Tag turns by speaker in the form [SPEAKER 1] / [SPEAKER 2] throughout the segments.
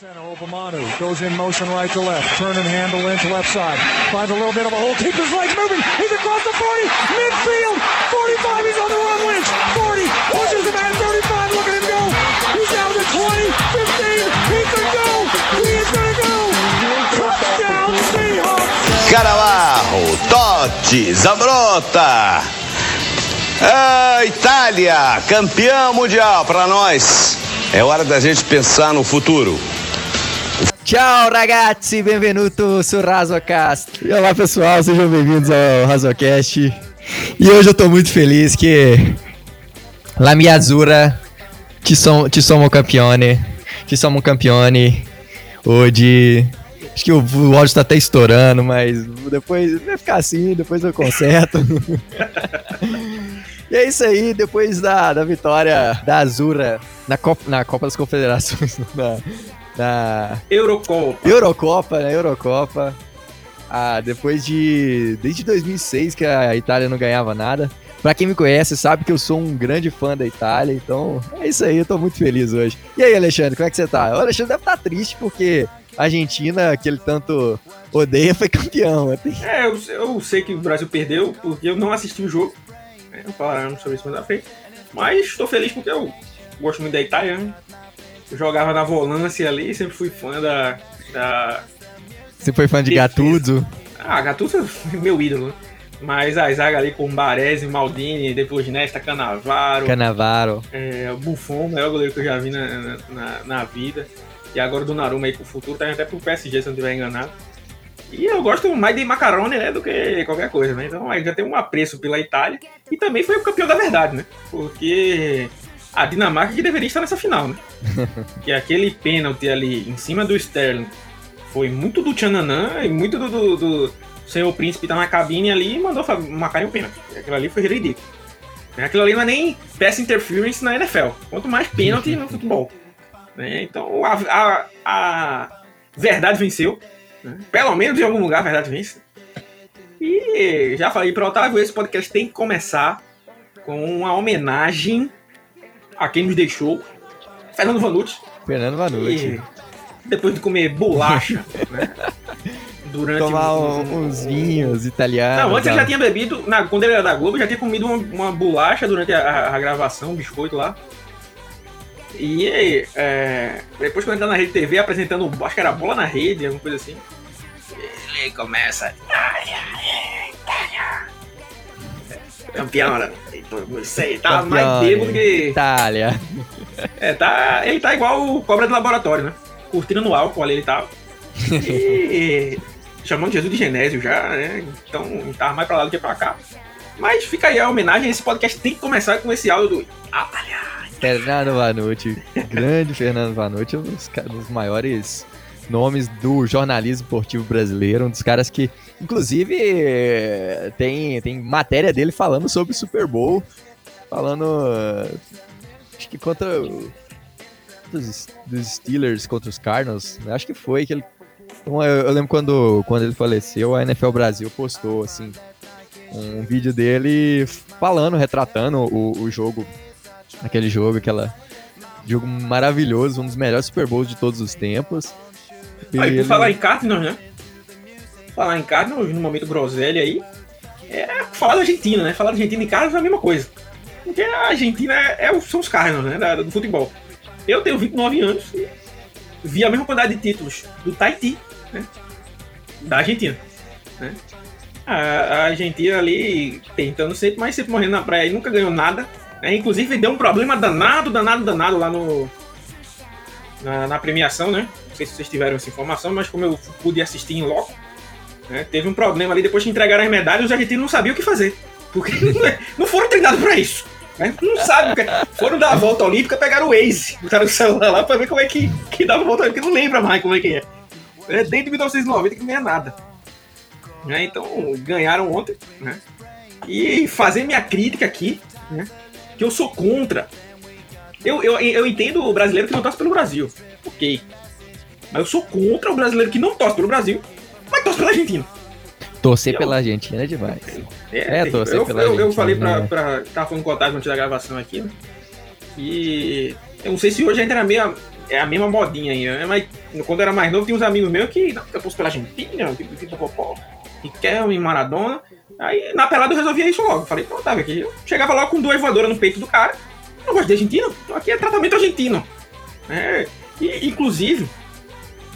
[SPEAKER 1] Obamanu goes in motion right to left, turn and handle into left side. Finds a little bit of a hole, keeps his legs moving. He's across the 40, midfield, 45. He's on the run. Lynch, 40, pushes him at 35. Look at him go. He's down to 20, 15. He can go. He is going to go. Touchdown Seahawks.
[SPEAKER 2] Carabarro, Totti, Zabrota. Ah, Itália, campeão mundial para nós. É hora da gente pensar no futuro.
[SPEAKER 3] Ciao ragazzi, benvenuto sul Razocast.
[SPEAKER 4] E olá pessoal, sejam bem-vindos ao Razocast. E hoje eu tô muito feliz que
[SPEAKER 3] La mia azzurra ci, som, ci sommo campione, ci sommo campione. Hoje acho que o, o áudio tá até estourando, mas depois vai ficar assim, depois eu conserto. E é isso aí, depois da, da vitória da Azura na Copa, na Copa das Confederações, na, na
[SPEAKER 5] Eurocopa.
[SPEAKER 3] Eurocopa, né? Eurocopa. Ah, depois de. Desde 2006 que a Itália não ganhava nada. Pra quem me conhece, sabe que eu sou um grande fã da Itália, então é isso aí, eu tô muito feliz hoje. E aí, Alexandre, como é que você tá? O Alexandre deve estar tá triste porque a Argentina, que ele tanto odeia, foi campeão.
[SPEAKER 5] É, eu, eu sei que o Brasil perdeu porque eu não assisti o jogo. Né? Falaremos sobre isso mais à frente. Mas estou feliz porque eu gosto muito da Itália. Né? Jogava na volância ali, sempre fui fã da. da...
[SPEAKER 3] Você foi fã de Gattuso?
[SPEAKER 5] Ah, Gattuso é meu ídolo. Né? Mas a zaga ali com Baresi, Maldini, depois Nesta, Canavaro.
[SPEAKER 3] Canavaro.
[SPEAKER 5] É, o Buffon, o maior goleiro que eu já vi na, na, na vida. E agora do Naruma aí pro futuro, tá até pro PSG, se eu não estiver enganado. E eu gosto mais de macarone, né, do que qualquer coisa, né? Então aí já tem um apreço pela Itália. E também foi o campeão da verdade, né? Porque a Dinamarca que deveria estar nessa final, né? que aquele pênalti ali em cima do Sterling foi muito do Tchananã e muito do, do, do senhor príncipe tá na cabine ali e mandou marcar um pênalti. Aquilo ali foi ridículo. Aquilo ali não é nem pass interference na NFL. Quanto mais pênalti no futebol. Né? Então a, a, a verdade venceu. Né? Pelo menos em algum lugar a verdade vence. E já falei para Otávio, esse podcast tem que começar com uma homenagem a quem nos deixou, Fernando Vanucci.
[SPEAKER 3] Fernando Vanucci.
[SPEAKER 5] depois de comer bolacha, né?
[SPEAKER 3] Durante Tomar um, uns vinhos italianos.
[SPEAKER 5] Não, antes ele já tinha bebido, na, quando ele era da Globo, já tinha comido uma, uma bolacha durante a, a, gravação, um biscoito lá. E é, depois quando ele tá na Rede TV apresentando, acho que era bola na rede, alguma coisa assim. Ele começa. Itália, Itália. Campeão, né? Sei, tá mais bêbado que.
[SPEAKER 3] Itália.
[SPEAKER 5] É, tá. Ele tá igual o cobra do laboratório, né? Curtindo no álcool ali ele tava. E. chamando Jesus de Genésio já, né? Então tava mais pra lá do que pra cá. Mas fica aí a homenagem, esse podcast tem que começar com esse áudio do Itália.
[SPEAKER 3] Fernando Vanucci, grande Fernando Vanucci, um dos, dos maiores nomes do jornalismo esportivo brasileiro, um dos caras que, inclusive, tem, tem matéria dele falando sobre o Super Bowl, falando, acho que contra dos, dos Steelers contra os Cardinals, acho que foi que ele, então, eu, eu lembro quando, quando ele faleceu, a NFL Brasil postou, assim, um vídeo dele falando, retratando o, o jogo aquele jogo, aquela jogo maravilhoso, um dos melhores Super Bowls de todos os tempos.
[SPEAKER 5] E aí, por falar em Cardinals, né? Falar em Cardinals, no momento groselha aí, é falar da Argentina, né? Falar da Argentina e Cardinals é a mesma coisa. Porque a Argentina é, é, são os Cardinals, né? Da, do futebol. Eu tenho 29 anos e vi a mesma quantidade de títulos do Tahiti, né? Da Argentina, né? A, a Argentina ali tentando sempre, mas sempre morrendo na praia e nunca ganhou nada. É, inclusive deu um problema danado, danado, danado lá no. Na, na, premiação, né? Sei se vocês tiveram essa informação, mas como eu pude assistir em loco, né, teve um problema ali depois que entregaram as medalhas, os argentinos não sabiam o que fazer. Porque não foram treinados para isso. Né? Não sabem o que é. Foram dar a volta olímpica, pegaram o Waze, botaram o celular lá para ver como é que, que dava a volta olímpica, não lembra mais como é que é. é desde 1990 que não ganha nada. Né? Então, ganharam ontem, né? E fazer minha crítica aqui, né? que eu sou contra. Eu, eu, eu entendo o brasileiro que não torce pelo Brasil. Ok. Mas eu sou contra o brasileiro que não torce pelo Brasil, mas torce pela Argentina.
[SPEAKER 3] Torcer pela Argentina é demais.
[SPEAKER 5] É, é torcer eu, pela eu, Argentina. Eu falei pra, pra. Tava falando com o Otávio antes da gravação aqui, né? E. Eu não sei se hoje ainda era meio. é a mesma modinha aí. Né? Mas quando eu era mais novo, tinha uns amigos meus que eu posso pela Argentina, tipo, tipo, popó, e em Maradona. Aí na pelada eu resolvia isso logo. Falei, pronto, tá, aqui. Eu chegava logo com duas voadoras no peito do cara. Não gosto de argentino, então aqui é tratamento argentino. É, e, inclusive,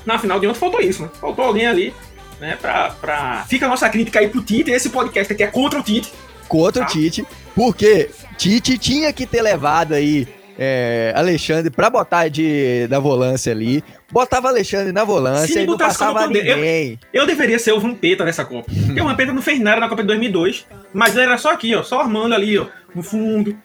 [SPEAKER 5] na final de ontem faltou isso, né? Faltou alguém ali, né? Pra, pra... Fica a nossa crítica aí pro Tite. Esse podcast aqui é contra o Tite.
[SPEAKER 3] Contra tá? o Tite, porque Tite tinha que ter levado aí é, Alexandre pra botar de, da volância ali. Botava Alexandre na volância e não passava ninguém.
[SPEAKER 5] Eu, eu, deveria ser o Vampeta dessa Copa. Porque o Vampeta não fez nada na Copa de 2002, mas ele era só aqui, ó, só armando ali, ó, no fundo.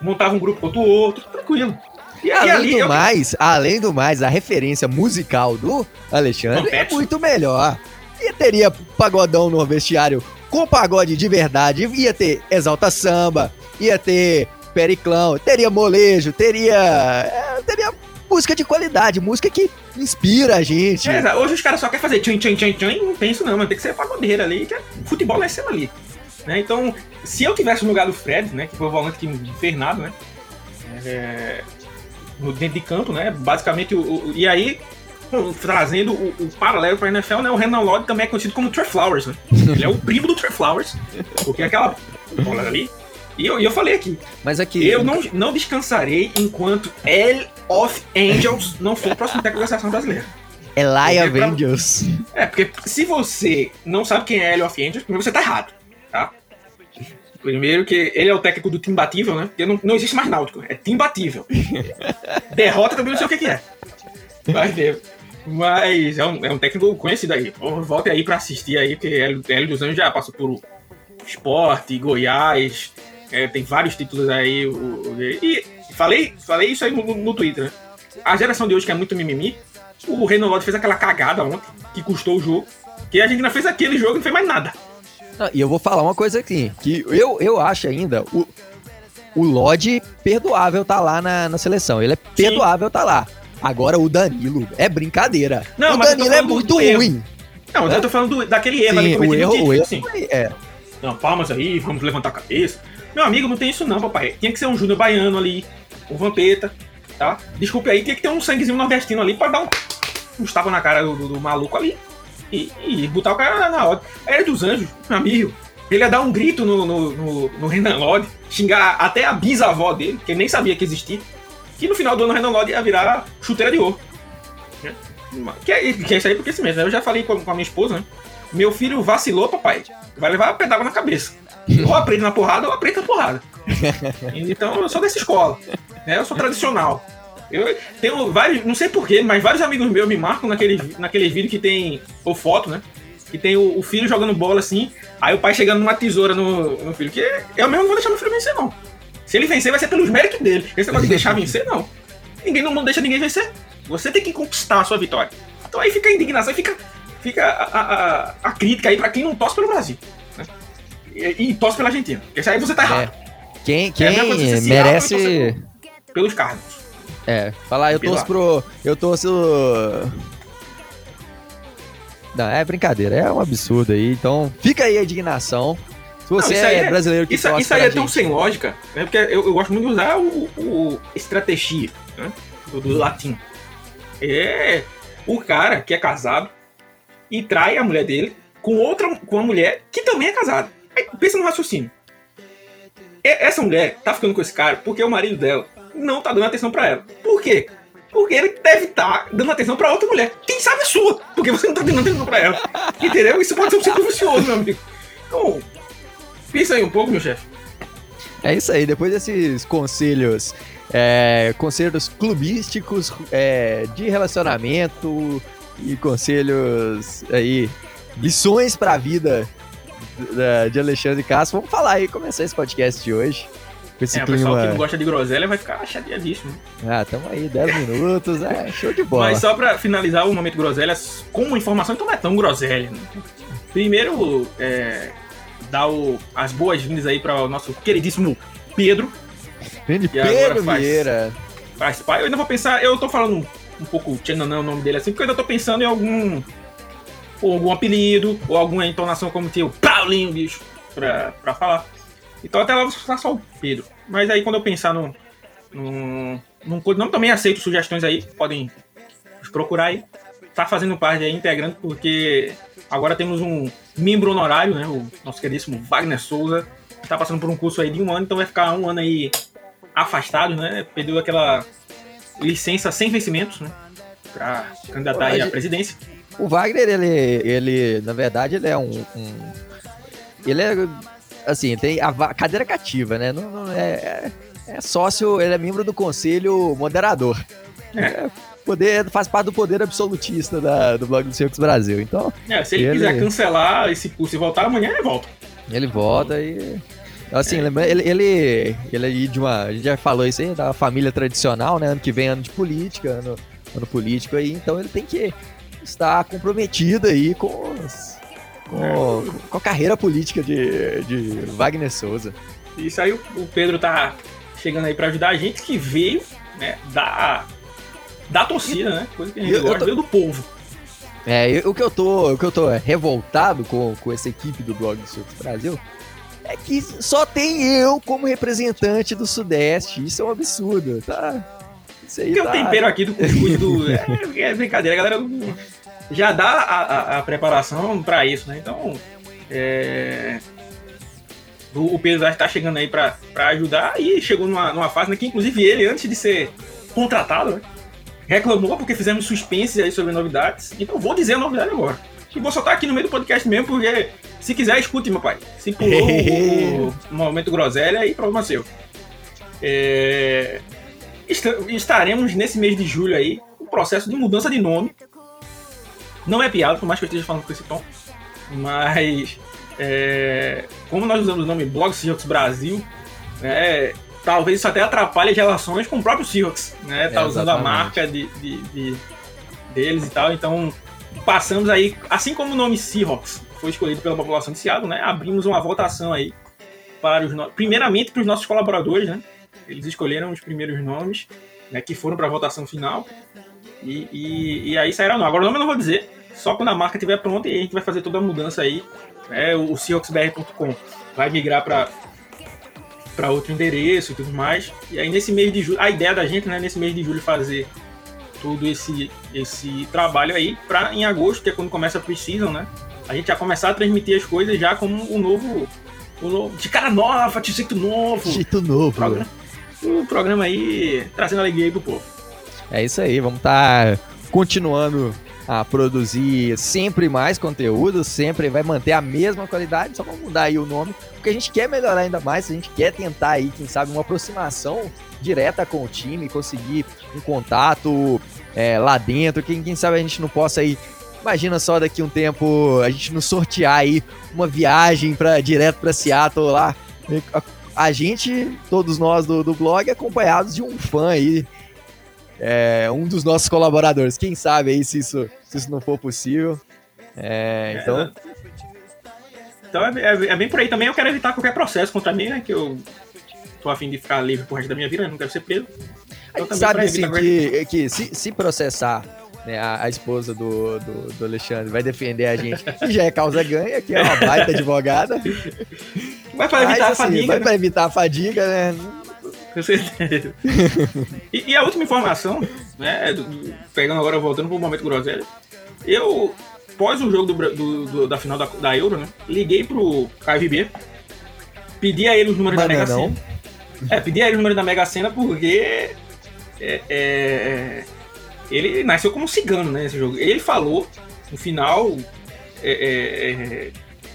[SPEAKER 5] Montava um grupo contra o outro, tranquilo.
[SPEAKER 3] E, além ali, do eu... mais, além do mais, a referência musical do Alexandre é muito melhor. E teria pagodão no vestiário com pagode de verdade, ia ter Exalta Samba, ia ter Periclão, teria molejo, teria. É, teria música de qualidade, música que inspira a gente.
[SPEAKER 5] É, hoje os caras só querem fazer tchan tchan tchan tchan e não tem isso não, mas tem que ser pagodeira ali, que é, futebol é sendo ali. Né? Então, se eu tivesse no lugar do Fred, né, que foi o volante que não fez nada, né, é, no, dentro de campo, né, basicamente, o, o e aí, trazendo o, o paralelo para a NFL, né, o Renan Lodge também é conhecido como Trey Flowers, né, ele é o primo do Trey Flowers, porque aquela bola ali e eu, eu falei aqui.
[SPEAKER 3] Mas aqui.
[SPEAKER 5] Eu não, não descansarei enquanto L of Angels não for o próximo técnico da seleção brasileira.
[SPEAKER 3] Eli of Angels.
[SPEAKER 5] É, porque se você não sabe quem é L of Angels, primeiro você tá errado? Primeiro que ele é o técnico do time batível, né? Porque não, não existe mais náutico, é time batível. Derrota também não sei o que, que é. Mas, mas é, um, é um técnico conhecido aí. Volte aí pra assistir aí, porque L dos Anjos já passou por esporte, Goiás, é, tem vários títulos aí. O, o, e falei, falei isso aí no, no, Twitter, né? A geração de hoje que é muito mimimi, o Renan Lodge fez aquela cagada ontem, que custou o jogo, que a gente não fez aquele jogo e não fez mais nada.
[SPEAKER 3] Ah, e eu vou falar uma coisa aqui, que eu, eu acho ainda, o, o Lodge perdoável tá lá na, na seleção. Ele é perdoável Sim. tá lá. Agora o Danilo é brincadeira.
[SPEAKER 5] Não,
[SPEAKER 3] o Danilo é muito ruim.
[SPEAKER 5] Não, mas é? eu tô falando do, daquele erro Sim, ali
[SPEAKER 3] o erro, o erro, assim. é.
[SPEAKER 5] Não, palmas aí, vamos levantar a cabeça. Meu amigo, não tem isso não, papai. Tinha que ser um Júnior Baiano ali, um Vampeta, tá? Desculpe aí, tinha que ter um sanguezinho nordestino ali pra dar um, um na cara do, do, do, maluco ali e, e botar o cara na hora. Era dos anjos, meu amigo. Ele ia dar um grito no, no, no, no Renan Lodge, xingar até a bisavó dele, que ele nem sabia que existia. Que no final do ano o Renan Lodge ia virar chuteira de ouro. Que é, que é isso aí porque assim mesmo. Eu já falei com, com a minha esposa, né? Meu filho vacilou, papai. Vai levar a pedala na cabeça. Ou aprende na porrada ou aprende na porrada. Então eu sou dessa escola. Né? Eu sou tradicional. Eu tenho vários, não sei porquê, mas vários amigos meus me marcam naquele, naquele vídeo que tem, ou foto, né? Que tem o, o, filho jogando bola assim, aí o pai chegando numa tesoura no, no filho. Que eu mesmo não vou deixar meu filho vencer, não. Se ele vencer, vai ser pelos méritos dele. Esse negócio de deixar vencer, não. Ninguém não deixa ninguém vencer. Você tem que conquistar a sua vitória. Então aí fica a indignação, fica, fica a, a, a crítica aí pra quem não torce pelo Brasil e, e torce pela Argentina. Porque aí você tá errado. É.
[SPEAKER 3] Quem, quem é merece.
[SPEAKER 5] Pelos cargos.
[SPEAKER 3] É, falar, eu torço pro. Eu torço. Não, é brincadeira, é um absurdo aí. Então, fica aí a indignação. Se você não, é, é, brasileiro que
[SPEAKER 5] Isso, isso aí é tão sem lógica, né? Porque eu, eu, gosto muito de usar o, o estratégia, né? Do, do latim. É o cara que é casado e trai a mulher dele com outra com uma mulher que também é casada. Aí, pensa no raciocínio. Essa mulher tá ficando com esse cara porque o marido dela não tá dando atenção para ela. Por quê? Porque ele deve estar tá dando atenção para outra mulher. Quem sabe é sua, porque você não tá dando atenção para ela. Entendeu? Isso pode ser um ciclo vicioso, meu amigo. Então, pensa aí um pouco, meu chefe.
[SPEAKER 3] É isso aí, depois desses conselhos, é, conselhos clubísticos é, de relacionamento e conselhos aí, lições pra vida de Alexandre Castro. Vamos falar aí, começar esse podcast de hoje.
[SPEAKER 5] Com esse é, clima... o pessoal que não gosta de groselha vai ficar chateadíssimo.
[SPEAKER 3] Ah, tamo aí, 10 minutos, é show de bola.
[SPEAKER 5] Mas só pra finalizar o momento groselha, com uma informação, então não é tão groselha. Né? Primeiro, é, dar o, as boas-vindas aí para o nosso queridíssimo Pedro.
[SPEAKER 3] Grande Pedro faz, Vieira.
[SPEAKER 5] Faz pai. Eu ainda vou pensar, eu tô falando um, um pouco Tchananã, o nome dele assim, porque eu ainda tô pensando em algum ou algum apelido, ou alguma entonação como tem o Paulinho, bicho, pra, pra falar. Então até lá você falar só o Pedro. Mas aí quando eu pensar no, no, não, não também aceito sugestões aí, podem procurar aí. Tá fazendo parte aí, integrante, porque agora temos um membro honorário, né? O nosso queridíssimo Wagner Souza, tá passando por um curso aí de um ano, então vai ficar um ano aí afastado, né? Perdeu aquela licença sem vencimentos, né? Pra candidatar aí à presidência.
[SPEAKER 3] O Wagner, ele, ele, na verdade, ele é um, um ele é, assim, tem a cadeira cativa, né? Não, não é, é, é, sócio, ele é membro do conselho moderador. É. Poder, faz parte do poder absolutista da, do blog do Circus Brasil. Então,
[SPEAKER 5] é, se ele, ele, quiser cancelar esse curso e voltar amanhã, ele volta.
[SPEAKER 3] Ele volta e. Assim, é. ele, ele, ele aí de uma. A gente já falou isso aí, da família tradicional, né? Ano que vem, ano de política, ano, ano político aí, então ele tem que estar comprometido aí com os, com, com a carreira política de, de Wagner Souza.
[SPEAKER 5] Isso aí o Pedro tá chegando aí para ajudar a gente que veio, né, da, da torcida, né? Coisa que a gente gosta, tô... veio do povo.
[SPEAKER 3] É, o que eu tô, o que eu tô revoltado com, com essa equipe do blog do Santos Brasil é que só tem eu como representante do Sudeste. Isso é um absurdo, tá?
[SPEAKER 5] Isso aí Porque tá... o tempero aqui do cuscuz do. é, é brincadeira, a galera já dá a, a, a preparação para isso, né? Então, é, o, o Pedro está chegando aí para ajudar e chegou numa, numa fase né, que, inclusive, ele, antes de ser contratado, né, reclamou porque fizemos suspense aí sobre novidades. Então, vou dizer a novidade agora. E vou soltar aqui no meio do podcast mesmo, porque se quiser, escute, meu pai. Se pulou o, o momento groselha, aí problema seu. É, estaremos nesse mês de julho aí, um processo de mudança de nome não é piada, por mais que eu esteja falando com esse tom. Mas é, como nós usamos o nome Blog Seahawks Brasil, né, talvez isso até atrapalhe as relações com o próprio Seahawks. Né? Tá é, usando a marca de, de, de, deles e tal. Então passamos aí, assim como o nome Seahawks foi escolhido pela população de Seattle, né? Abrimos uma votação aí para os no... primeiramente para os nossos colaboradores, né? Eles escolheram os primeiros nomes, né? Que foram para a votação final e, e, e aí saíram não. Agora o nome eu não vou dizer, só quando a marca estiver pronta e a gente vai fazer toda a mudança aí. É, o Seahawksbr.com vai migrar para para outro endereço e tudo mais. E aí nesse mês de julho, a ideia da gente, né, nesse mês de julho fazer todo esse esse trabalho aí para em agosto, que é quando começa a pre-season, né? A gente já começar a transmitir as coisas já como um novo, um novo de cara nova, de jeito novo.
[SPEAKER 3] Jeito novo.
[SPEAKER 5] Programa, o programa aí trazendo alegria aí pro povo.
[SPEAKER 3] É isso aí, vamos estar tá continuando a produzir sempre mais conteúdo, sempre vai manter a mesma qualidade, só vamos mudar aí o nome, porque a gente quer melhorar ainda mais, a gente quer tentar aí, quem sabe, uma aproximação direta com o time, conseguir um contato é, lá dentro, quem, quem sabe a gente não possa aí Imagina só daqui um tempo a gente não sortear aí uma viagem para direto para Seattle lá. A, gente, todos nós do, do blog, acompanhados de um fã aí é, um dos nossos colaboradores. Quem sabe aí se isso, se isso não for possível. É, então.
[SPEAKER 5] Então é, é, é, bem por aí também. Eu quero evitar qualquer processo contra mim, né? Que eu tô afim de ficar livre por resto da minha vida, não quero ser preso.
[SPEAKER 3] Então, a gente sabe assim, que, que se, se processar né, a, a, esposa do, do, do, Alexandre vai defender a gente, que já é causa ganha, que é uma baita advogada.
[SPEAKER 5] Vai para evitar Mas, a assim, fadiga.
[SPEAKER 3] Vai né? para evitar a fadiga, né?
[SPEAKER 5] Com certeza. e, e, a última informação, né, do, do, pegando agora, voltando pro momento groselha, eu, pós o jogo do, do, da final da, da, Euro, né, liguei pro KVB, pedi a ele os números Mas da Mega Sena. É, pedi a ele os números da Mega Sena porque é, é, ele nasceu como cigano, né, esse jogo. Ele falou, no final é, é, é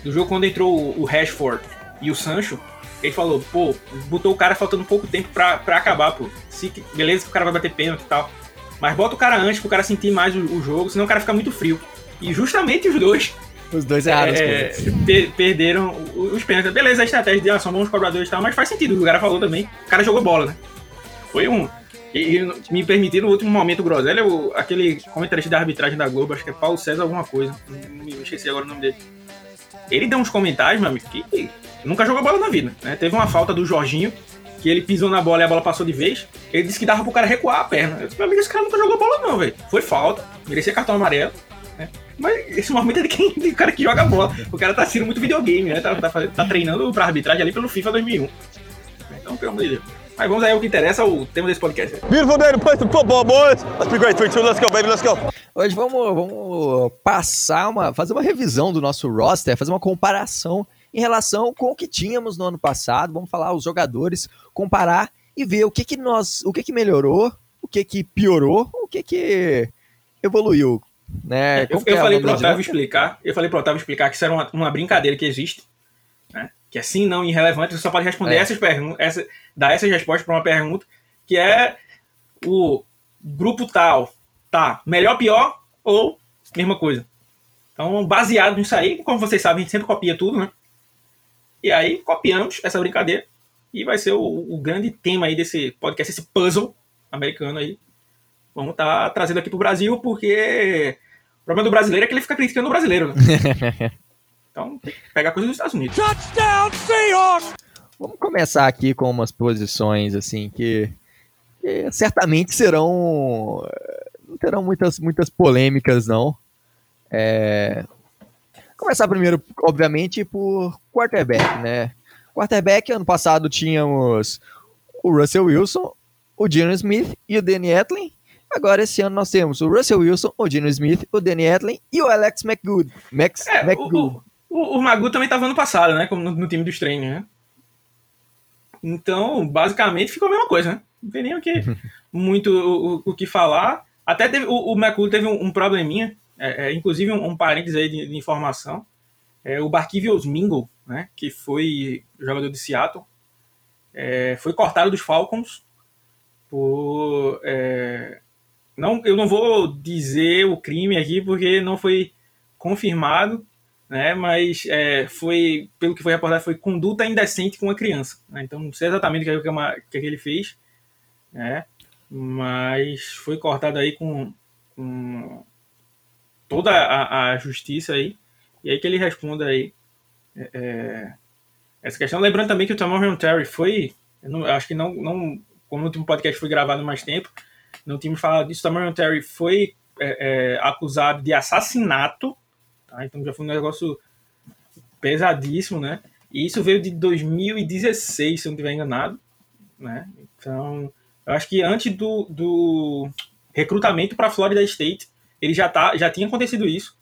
[SPEAKER 5] do jogo, quando entrou o Rashford e o Sancho, ele falou, pô, botou o cara faltando pouco tempo pra, pra acabar, pô. Se, beleza que o cara vai bater pênalti e tal. Mas bota o cara antes pro cara sentir mais o, o jogo, senão o cara fica muito frio. E justamente os dois.
[SPEAKER 3] Os dois erraram
[SPEAKER 5] é, per, perderam os pênaltis. Beleza, a estratégia de ah, são bons cobradores e tal, mas faz sentido. O cara falou também. O cara jogou bola, né? Foi um. E, e me permitiram no último momento, Groselha, o, aquele comentarista da arbitragem da Globo, acho que é Paulo César alguma coisa. Não me esqueci agora o nome dele. Ele deu uns comentários, meu amigo, que nunca jogou bola na vida. Né? Teve uma falta do Jorginho, que ele pisou na bola e a bola passou de vez. Ele disse que dava pro cara recuar a perna. Eu disse, meu amigo, esse cara nunca jogou bola, não, velho. Foi falta, merecia cartão amarelo. Né? Mas esse momento é de quem de cara que joga bola. O cara tá sendo muito videogame, né? Tá, tá, tá treinando pra arbitragem ali pelo FIFA 2001. Então, pelo amor de Deus. Mas vamos aí ao que interessa, o tema desse podcast.
[SPEAKER 2] Beautiful day to play some football, boys. Let's be great. 3, 2, let's go, baby, let's go.
[SPEAKER 3] Hoje vamos, vamos passar uma. fazer uma revisão do nosso roster, fazer uma comparação em relação com o que tínhamos no ano passado. Vamos falar os jogadores, comparar e ver o que, que nós. o que, que melhorou, o que, que piorou, o que, que evoluiu. Né?
[SPEAKER 5] eu, eu é falei pro Otávio explicar, eu falei pro Otávio explicar que isso era uma, uma brincadeira que existe. Né? Que é sim, não, irrelevante, você só pode responder é. essas perguntas, essa, dar essas respostas para uma pergunta, que é o grupo tal, tá, melhor, pior ou mesma coisa. Então, baseado nisso aí, como vocês sabem, a gente sempre copia tudo, né? E aí, copiamos essa brincadeira e vai ser o, o grande tema aí desse podcast, esse puzzle americano aí. Vamos estar tá trazendo aqui pro Brasil, porque o problema do brasileiro é que ele fica criticando o brasileiro, né? então, tem que pegar coisa dos Estados Unidos. Touchdown,
[SPEAKER 3] Seahawks! Vamos começar aqui com umas posições, assim, que, que certamente serão... Não terão muitas, muitas polêmicas, não. É... Começar primeiro, obviamente, por quarterback, né? Quarterback, ano passado tínhamos o Russell Wilson, o Geno Smith e o Danny Etlin. Agora, esse ano, nós temos o Russell Wilson, o Geno Smith, o Danny Etlin e o Alex McGood. Max,
[SPEAKER 5] é, McGood. O, o, o Magu também estava ano passado, né? Como no, no, time dos treinos, né? Então, basicamente, ficou a mesma coisa, né? Não tem nem o que, muito o, o, que falar. Até teve, o, o McGood teve um, um probleminha, é, é, inclusive um, um parênteses aí de, de informação. É, o Barquivius Mingle, né, que foi jogador de Seattle, é, foi cortado dos Falcons por. É, não, eu não vou dizer o crime aqui porque não foi confirmado, né, mas é, foi, pelo que foi reportado, foi conduta indecente com uma criança. Né, então não sei exatamente o que, é que, que ele fez, né, mas foi cortado aí com, com toda a, a justiça aí. E aí que ele responda aí é, é, essa questão. Lembrando também que o Tamarion Terry foi, não, acho que não, não, como o último podcast foi gravado mais tempo, não tínhamos falado disso, o Terry foi é, é, acusado de assassinato, tá? então já foi um negócio pesadíssimo, né? E isso veio de 2016, se eu não estiver enganado, né? Então, eu acho que antes do, do recrutamento para Florida State, ele já, tá, já tinha acontecido isso.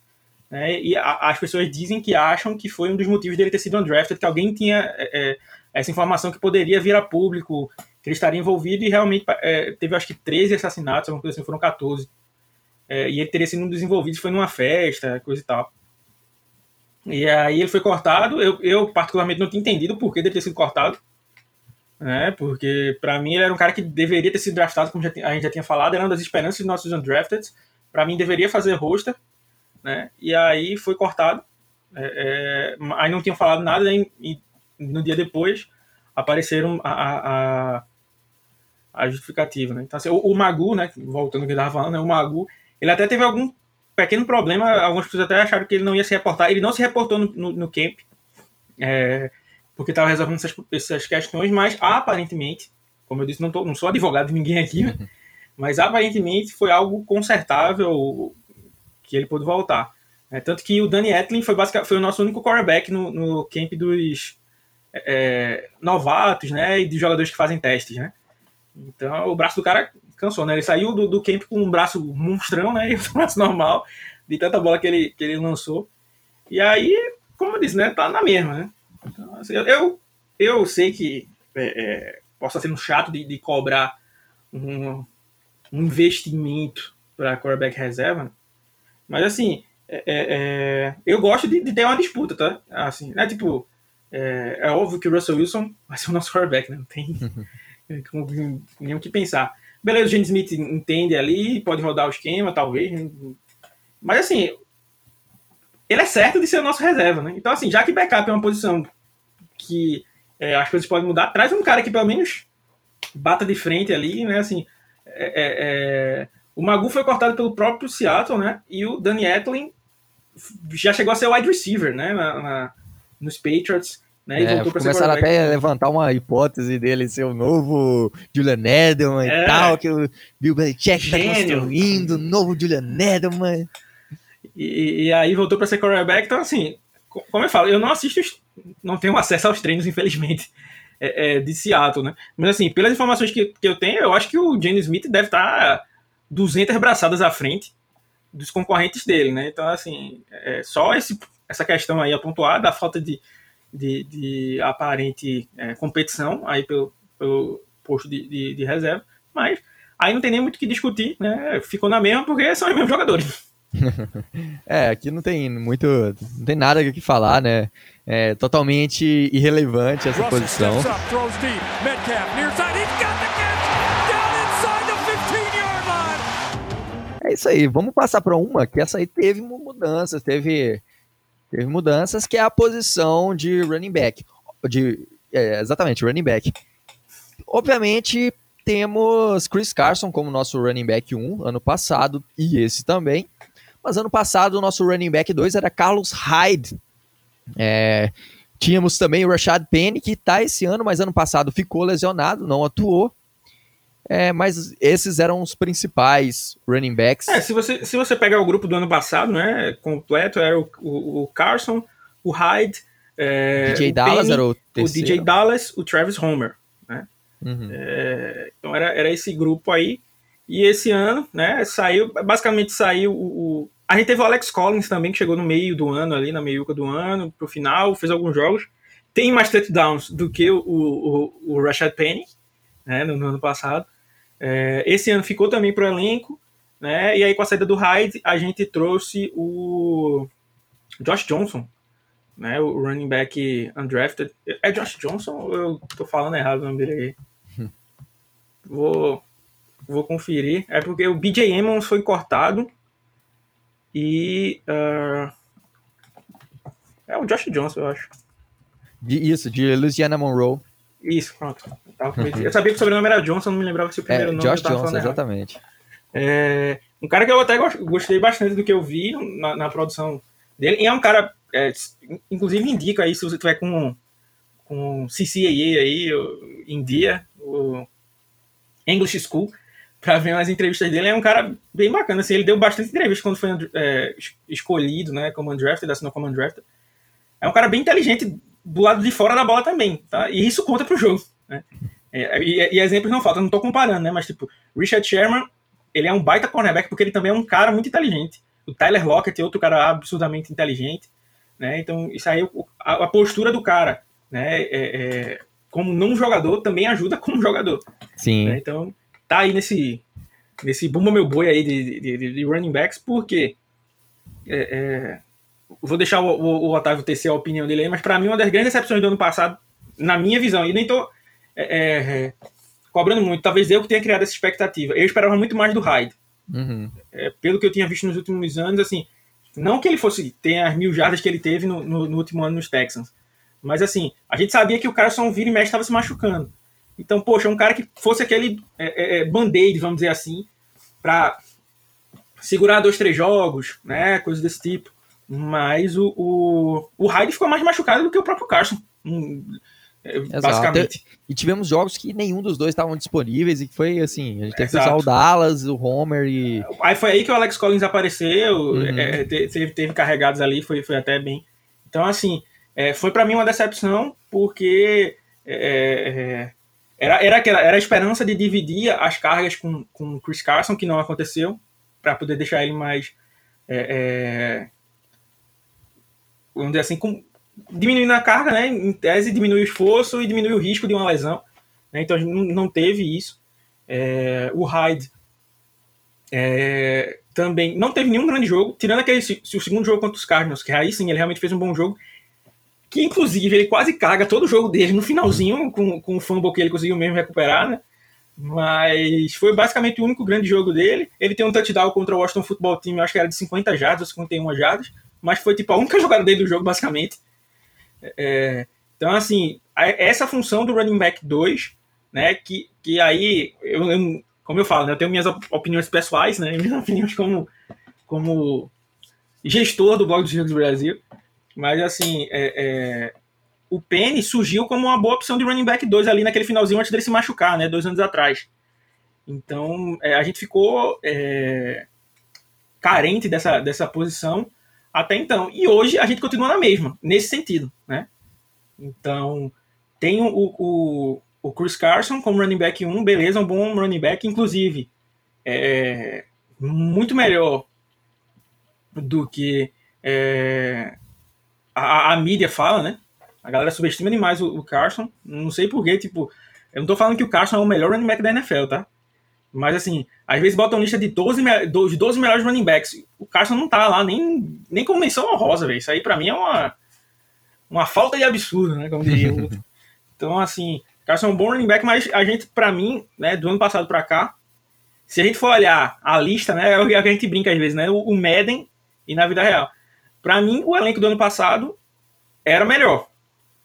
[SPEAKER 5] Né? E a, as pessoas dizem que acham que foi um dos motivos dele ter sido undrafted, que alguém tinha é, é, essa informação que poderia vir a público, que ele estaria envolvido, e realmente é, teve acho que 13 assassinatos, alguma coisa assim, foram 14. É, e ele teria sido um dos envolvidos, foi numa festa, coisa e tal. E aí ele foi cortado, eu, eu particularmente não tinha entendido o porquê dele ter sido cortado, né? Porque para mim ele era um cara que deveria ter sido draftado, como já, a gente já tinha falado, era uma das esperanças dos nossos undrafted. Para mim deveria fazer roster, né? E aí foi cortado. É, é, aí não tinham falado nada, né? e no dia depois apareceram a, a, a justificativa, né? Então, assim, o, o, Magu, né? Voltando ao que eu estava falando, né? o Magu, ele até teve algum pequeno problema, algumas pessoas até acharam que ele não ia se reportar, ele não se reportou no, no, no camp, é, porque estava resolvendo essas, essas, questões, mas aparentemente, como eu disse, não, tô, não sou advogado de ninguém aqui, né? mas aparentemente foi algo consertável, que ele pôde voltar. É, tanto que o Danny Etlin foi, basicamente, foi o nosso único quarterback no, no camp dos é, novatos, né, e de jogadores que fazem testes, né. Então o braço do cara cansou, né, ele saiu do, do camp com um braço monstrão, né, e um braço normal, de tanta bola que ele, que ele lançou. E aí, como eu disse, né, tá na mesma, né. Então, assim, eu, eu sei que é, é, posso estar sendo chato de, de cobrar um, um investimento para quarterback reserva? Mas assim, é, é, é, eu gosto de, de, ter uma disputa, tá? Assim, né? Tipo, é, é, óbvio que o Russell Wilson vai ser o nosso quarterback, né? Não tem nem o que pensar. Beleza, o Gene Smith entende ali, pode rodar o esquema, talvez. Né? Mas assim, ele é certo de ser o nosso reserva, né? Então, assim, já que backup é uma posição que é, as coisas podem mudar, traz um cara que pelo menos bata de frente ali, né? Assim, é, é, é o Magu foi cortado pelo próprio Seattle, né? E o Danny Etlin já chegou a ser wide receiver, né? Na, na nos Patriots. Né,
[SPEAKER 3] é, começaram até a levantar uma hipótese dele ser o novo Julian Edelman é, e tal, que o Bill Belichick tá construindo, o novo Julian Edelman.
[SPEAKER 5] E, e aí voltou para ser quarterback, então assim, como eu falo, eu não assisto, não tenho acesso aos treinos, infelizmente. É, é, de Seattle, né? Mas assim, pelas informações que, que eu tenho, eu acho que o James Smith deve estar 200 braçadas à frente dos concorrentes dele, né? Então, assim, é, só esse, essa questão aí a pontuar da falta de, de, de aparente é, competição aí pelo, pelo posto de, de, de, reserva, mas aí não tem nem muito o que discutir, né? Ficou na mesma porque são os mesmos jogadores.
[SPEAKER 3] é, aqui não tem muito, não tem nada que falar, né? É totalmente irrelevante essa posição. É isso aí, vamos passar para uma que essa aí teve mudanças, teve, teve mudanças, que é a posição de running back. De, é, exatamente, running back. Obviamente, temos Chris Carson como nosso running back 1 ano passado e esse também. Mas ano passado o nosso running back 2 era Carlos Hyde. É, tínhamos também o Rashad Penny, que está esse ano, mas ano passado ficou lesionado, não atuou. É, mas esses eram os principais running backs.
[SPEAKER 5] É, se você, se você pegar o grupo do ano passado, né, completo, era o, o, o Carson, o Hyde, é,
[SPEAKER 3] DJ o Dallas Penny, era o terceiro.
[SPEAKER 5] O DJ Dallas, o Travis Homer. Né? Uhum. É, então era, era esse grupo aí. E esse ano, né, saiu, basicamente saiu o, o, A gente teve o Alex Collins também, que chegou no meio do ano, ali, na meiuca do ano, pro final, fez alguns jogos. Tem mais touchdowns do que o, o, o Rashad Penny, né, no, no ano passado. É, esse ano ficou também pro elenco, né, e aí com a saída do Hyde, a gente trouxe o Josh Johnson, né, o running back undrafted. É Josh Johnson ou eu tô falando errado o nome dele aí? Vou Vou conferir. É porque o BJ Emmons foi cortado. E. Uh, é o Josh Johnson, eu acho.
[SPEAKER 3] Isso, de Louisiana Monroe.
[SPEAKER 5] Isso, pronto. Eu sabia que o sobrenome era Johnson, não me lembrava se o primeiro
[SPEAKER 3] é,
[SPEAKER 5] nome
[SPEAKER 3] Josh Johnson, exatamente.
[SPEAKER 5] É, um cara que eu até gostei bastante do que eu vi na, na produção dele. E é um cara, é, inclusive indica aí, se você tiver com, com CCAA aí, em dia, o English School, para ver umas entrevistas dele. É um cara bem bacana, assim, ele deu bastante entrevista quando foi é, escolhido, né, como undrafted, assinou como undrafted. É um cara bem inteligente do lado de fora da bola também, tá? E isso conta pro jogo, né? É, e, e, exemplos não faltam, não tô comparando, né? Mas, tipo, Richard Sherman, ele é um baita cornerback porque ele também é um cara muito inteligente. O Tyler Lockett é outro cara absurdamente inteligente, né? Então, isso aí, a, a postura do cara, né? É, é, como não jogador, também ajuda como jogador.
[SPEAKER 3] Sim.
[SPEAKER 5] Né? Então, tá aí nesse, nesse bumba meu boi aí de, de, de running backs, porque é, é, vou deixar o, o, o, Otávio tecer a opinião dele aí, mas para mim uma das grandes decepções do ano passado, na minha visão, e nem tô é, é, é, cobrando muito, talvez eu que tenha criado essa expectativa. Eu esperava muito mais do Hyde.
[SPEAKER 3] Uhum.
[SPEAKER 5] É, pelo que eu tinha visto nos últimos anos, assim, não que ele fosse ter as mil jardas que ele teve no, no, no último ano nos Texans, mas assim, a gente sabia que o cara só um vira e mexe estava se machucando. Então, poxa, um cara que fosse aquele é, é, é band-aid, vamos dizer assim, para segurar dois, três jogos, né? Coisas desse tipo. Mas o, o, o Hyde ficou mais machucado do que o próprio Carson. É, basicamente.
[SPEAKER 3] E tivemos jogos que nenhum dos dois estavam disponíveis e que foi assim, a gente teve que usar o Dallas, o Homer e.
[SPEAKER 5] Aí foi aí que o Alex Collins apareceu, uhum. é, teve, teve carregados ali, foi, foi até bem. Então, assim, é, foi para mim uma decepção, porque é, era, era, aquela, era a esperança de dividir as cargas com, com Chris Carson, que não aconteceu, para poder deixar ele mais. É, é, vamos dizer assim, com, diminuindo a carga, né? Em tese, diminui o esforço e diminui o risco de uma lesão. Né, então não, não teve isso. É, o Hyde é, também não teve nenhum grande jogo, tirando aquele o segundo jogo contra os Cardinals, que aí sim ele realmente fez um bom jogo que inclusive ele quase caga todo o jogo dele no finalzinho, com, com o fumble que ele conseguiu mesmo recuperar, né? Mas foi basicamente o único grande jogo dele. Ele tem um touchdown contra o Washington Football Team, acho que era de 50 jardas ou 51 jardas, mas foi tipo a única jogada dele do jogo, basicamente. É, então, assim, essa função do running back 2, né, que, que aí, eu, eu, como eu falo, né, eu tenho minhas opiniões pessoais, né, minhas opiniões como, como gestor do blog dos Jogos do Brasil, mas assim, é, é, o Penny surgiu como uma boa opção de running back 2 ali naquele finalzinho antes dele se machucar, né? Dois anos atrás. Então é, a gente ficou é, carente dessa, dessa posição até então. E hoje a gente continua na mesma, nesse sentido, né? Então, tem o, o, o Chris Carson como running back 1, beleza, um bom running back, inclusive é, muito melhor do que é, a, a, mídia fala, né? A galera subestima demais o, o Carson. Não sei porquê, tipo, eu não tô falando que o Carson é o melhor running back da NFL, tá? Mas assim, às vezes botam lista de 12, de 12 melhores running backs. O Carson não tá lá, nem, nem como menção honrosa, velho. Isso aí pra mim é uma, uma falta de absurdo, né? Como diria o outro. Então, assim, o Carson é um bom running back, mas a gente, pra mim, né, do ano passado pra cá, se a gente for olhar a lista, né, é o que a gente brinca às vezes, né? O Madden e na vida real. Pra mim, o elenco do ano passado era melhor.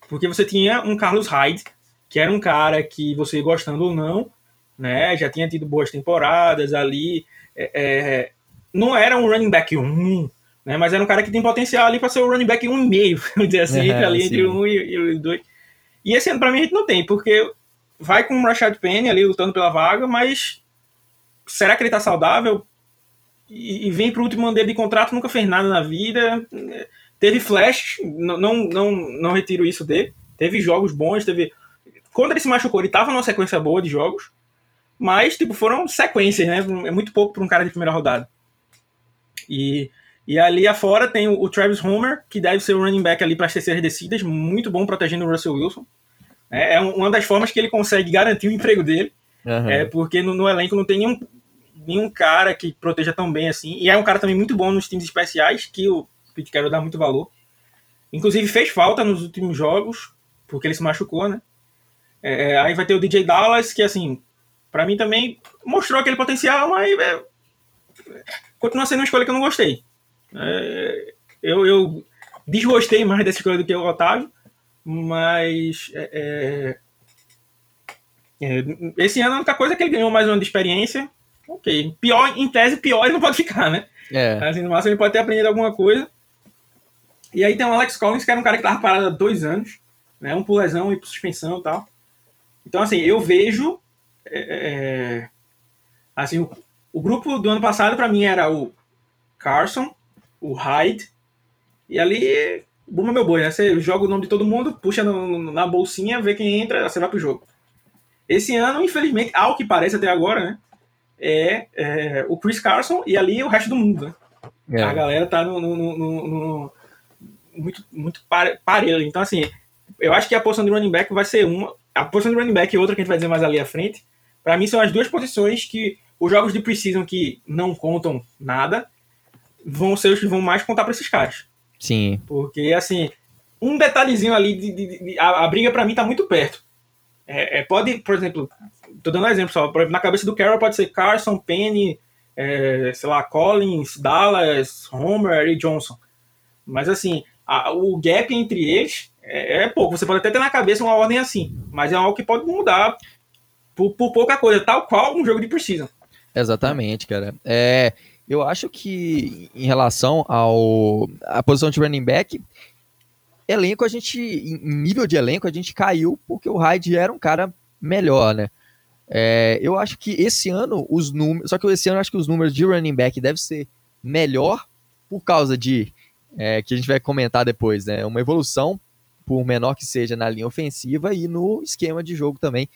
[SPEAKER 5] Porque você tinha um Carlos Hyde, que era um cara que você gostando ou não, né? Já tinha tido boas temporadas ali. É, é, não era um running back 1, né? Mas era um cara que tem potencial ali para ser o running back 1,5, vamos dizer assim, é, ali sim. entre 1 e, o 2. E esse ano, para mim, a gente não tem, porque vai com o Rashad Penny ali lutando pela vaga, mas será que ele tá saudável? E, e vem pro último ano dele de contrato, nunca fez nada na vida. Teve flash, não, não, não, não retiro isso dele. Teve jogos bons, teve. Quando ele se machucou, ele tava numa sequência boa de jogos. Mas, tipo, foram sequências, né? É muito pouco para um cara de primeira rodada. E, e ali afora tem o, o, Travis Homer, que deve ser o running back ali para as terceiras descidas, muito bom protegendo o Russell Wilson. É, é uma das formas que ele consegue garantir o emprego dele. Uhum. É porque no, no, elenco não tem nenhum, nenhum cara que proteja tão bem assim. E é um cara também muito bom nos times especiais, que o Pete Carroll dá muito valor. Inclusive fez falta nos últimos jogos, porque ele se machucou, né? É, é aí vai ter o DJ Dallas, que assim, para mim também mostrou aquele potencial, mas é, continua sendo uma escolha que eu não gostei. É, eu, eu desgostei mais dessa escolha do que o Otávio, mas é, é, é, esse ano a única coisa é que ele ganhou mais um ano de experiência. Ok. Pior, em tese, pior ele não pode ficar, né? É. Assim, no máximo ele pode ter aprendido alguma coisa. E aí tem o Alex Collins, que era um cara que tava parado há dois anos, né? Um por lesão e por suspensão e tal. Então, assim, eu vejo é, é, assim, o, o, grupo do ano passado para mim era o Carson, o Hyde, e ali, buma meu boi, né? Você joga o nome de todo mundo, puxa no, na bolsinha, vê quem entra, você vai pro jogo. Esse ano, infelizmente, ao que parece até agora, né? É, é o Chris Carson e ali o resto do mundo, né? É. A galera tá no, no, no, no muito, muito parelho. Então, assim, eu acho que a posição de running back vai ser uma. A posição de running back e outra que a gente vai dizer mais ali à frente para mim são as duas posições que os jogos de precisam que não contam nada vão ser os que vão mais contar para esses caras.
[SPEAKER 3] Sim.
[SPEAKER 5] Porque, assim, um detalhezinho ali, de, de, de a, a, briga para mim tá muito perto. É, é, pode, por exemplo, tô dando um exemplo só, na cabeça do Carroll pode ser Carson, Penny, é, sei lá, Collins, Dallas, Homer e Johnson. Mas, assim, a, o gap entre eles é, é pouco. Você pode até ter na cabeça uma ordem assim, mas é algo que pode mudar por, por pouca coisa, tal qual um jogo de Precision.
[SPEAKER 3] Exatamente, cara. É, eu acho que em relação ao a posição de running back, elenco a gente, em nível de elenco, a gente caiu porque o Hyde era um cara melhor, né? É, eu acho que esse ano os números, só que esse ano eu acho que os números de running back devem ser melhor por causa de é, que a gente vai comentar depois, né? Uma evolução por menor que seja na linha ofensiva e no esquema de jogo também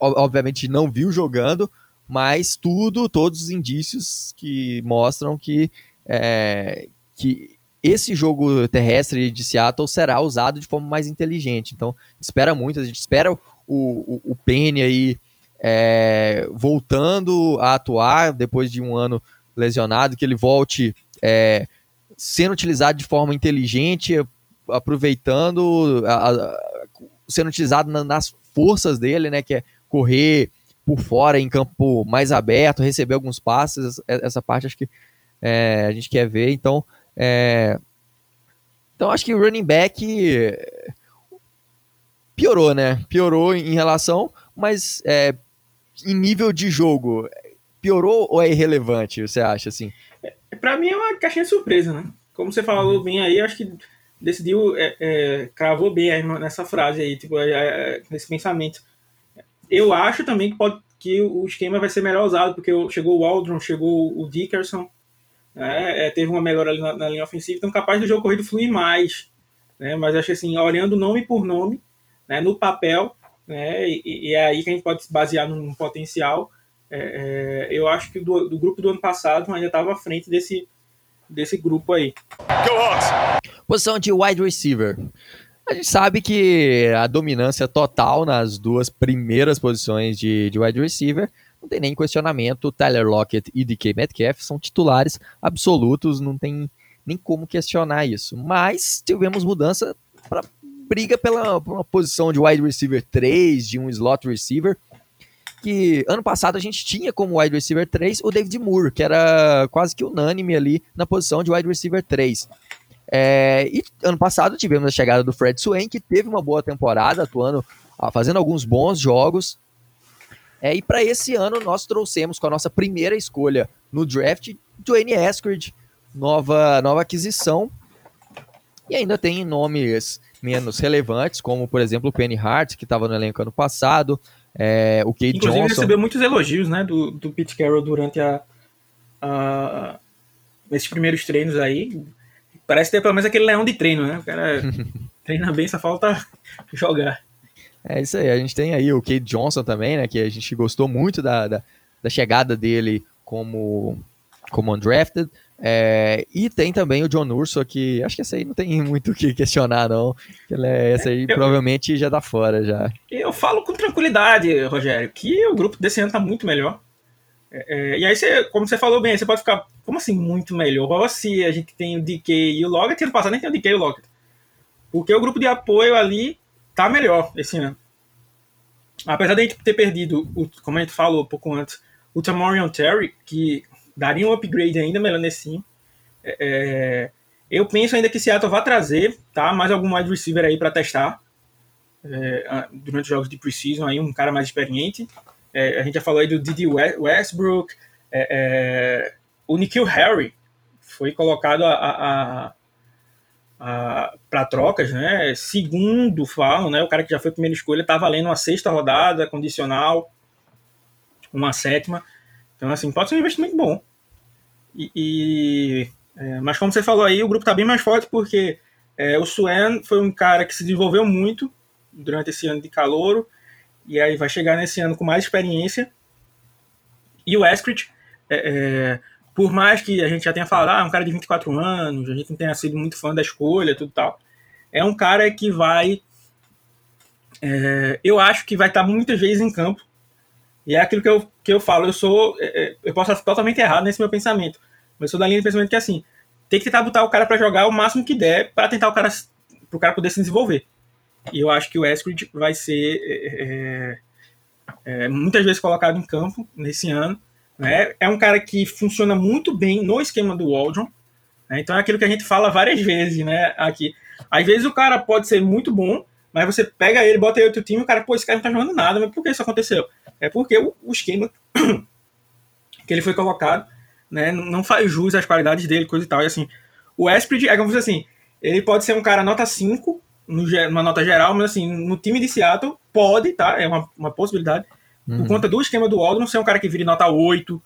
[SPEAKER 3] obviamente não viu jogando, mas tudo, todos os indícios que mostram que, é, que esse jogo terrestre de Seattle será usado de forma mais inteligente. Então, espera muito, a gente espera o, o, o Penny aí é, voltando a atuar depois de um ano lesionado, que ele volte é, sendo utilizado de forma inteligente, aproveitando, a, a, sendo utilizado na, nas forças dele, né, que é correr por fora em campo mais aberto, receber alguns passes, essa parte acho que é, a gente quer ver. Então, é, então acho que o running back piorou, né? Piorou em relação, mas é, em nível de jogo, piorou ou é irrelevante, você acha assim?
[SPEAKER 5] É, para mim é uma caixinha de surpresa, né? Como você falou uhum. bem aí, acho que decidiu, é, é, cravou bem aí nessa frase aí, tipo, é, é, nesse pensamento eu acho também que, pode, que o esquema vai ser melhor usado, porque chegou o Aldron, chegou o Dickerson, né, é, teve uma melhora ali na, na, linha ofensiva, então capaz do jogo corrido fluir mais. Né, mas acho assim, olhando nome por nome, né, no papel, né, e, e, é aí que a gente pode se basear num potencial. É, é, eu acho que do, do, grupo do ano passado ainda estava à frente desse, desse grupo aí.
[SPEAKER 3] Posição de wide receiver. A gente sabe que a dominância total nas duas primeiras posições de, de wide receiver não tem nem questionamento. Tyler Lockett e DK Metcalf são titulares absolutos, não tem nem como questionar isso. Mas tivemos mudança para briga pela uma posição de wide receiver 3, de um slot receiver. Que ano passado a gente tinha como wide receiver 3 o David Moore, que era quase que unânime ali na posição de wide receiver 3. É, e ano passado tivemos a chegada do Fred Swain, que teve uma boa temporada, atuando, fazendo alguns bons jogos. É, e para esse ano nós trouxemos com a nossa primeira escolha no draft, Dwayne Eskridge, nova, nova aquisição. E ainda tem nomes menos relevantes, como por exemplo o Penny Hart, que estava no elenco ano passado, é, o Kate
[SPEAKER 5] Inclusive,
[SPEAKER 3] Johnson.
[SPEAKER 5] recebeu muitos elogios né, do, do Pete Carroll durante a, a, esses primeiros treinos aí. Parece ter pelo menos aquele leão de treino, né? O cara treina bem, só falta jogar.
[SPEAKER 3] É isso aí, a gente tem aí o Kate Johnson também, né? Que a gente gostou muito da, da, da chegada dele como, como undrafted. É, e tem também o John Urso, que acho que esse aí não tem muito o que questionar, não. Ele é, esse aí eu, provavelmente já tá fora já.
[SPEAKER 5] Eu falo com tranquilidade, Rogério, que o grupo desse ano tá muito melhor. É, é, e aí, você, como você falou bem, você pode ficar, como assim, muito melhor? Se a gente tem o DK e o Lockett, ano passado nem tem o DK e o Lockett. Porque o grupo de apoio ali tá melhor esse ano. Apesar de a gente ter perdido, o, como a gente falou um pouco antes, o Tamorian Terry, que daria um upgrade ainda melhor nesse sim. É, é, eu penso ainda que Seattle vai trazer tá, mais algum wide receiver aí para testar é, durante os jogos de preseason, aí um cara mais experiente. É, a gente já falou aí do Didi Westbrook, é, é, o Nikhil Harry foi colocado a, a, a, para trocas, né? Segundo falam, né? O cara que já foi primeira escolha tá valendo uma sexta rodada condicional, uma sétima. Então, assim, pode ser um investimento bom. E, e é, mas como você falou aí, o grupo tá bem mais forte porque é, o Suen foi um cara que se desenvolveu muito durante esse ano de calouro e aí vai chegar nesse ano com mais experiência. E o Eskridge, é, é, por mais que a gente já tenha falado, ah, é um cara de 24 anos, a gente não tenha sido muito fã da escolha, tudo tal, é um cara que vai. É, eu acho que vai estar muitas vezes em campo. E é aquilo que eu, que eu falo, eu sou. É, é, eu posso estar totalmente errado nesse meu pensamento. Mas eu sou da linha de pensamento que é assim: tem que tentar botar o cara para jogar o máximo que der para tentar o cara. para o cara poder se desenvolver. E eu acho que o Eskridge vai ser é, é, é, muitas vezes colocado em campo nesse ano. Né? É um cara que funciona muito bem no esquema do Waldron. Né? Então é aquilo que a gente fala várias vezes né, aqui. Às vezes o cara pode ser muito bom, mas você pega ele, bota ele outro time, o cara, pô, esse cara não tá jogando nada, mas por que isso aconteceu? É porque o, o esquema que ele foi colocado né, não faz jus às qualidades dele, coisa e tal. E assim, o Esprit é como se assim, ele pode ser um cara nota 5, numa nota geral, mas assim, no time de Seattle pode, tá? É uma, uma possibilidade. Uhum. Por conta do esquema do Aldrin ser um cara que vire nota 8,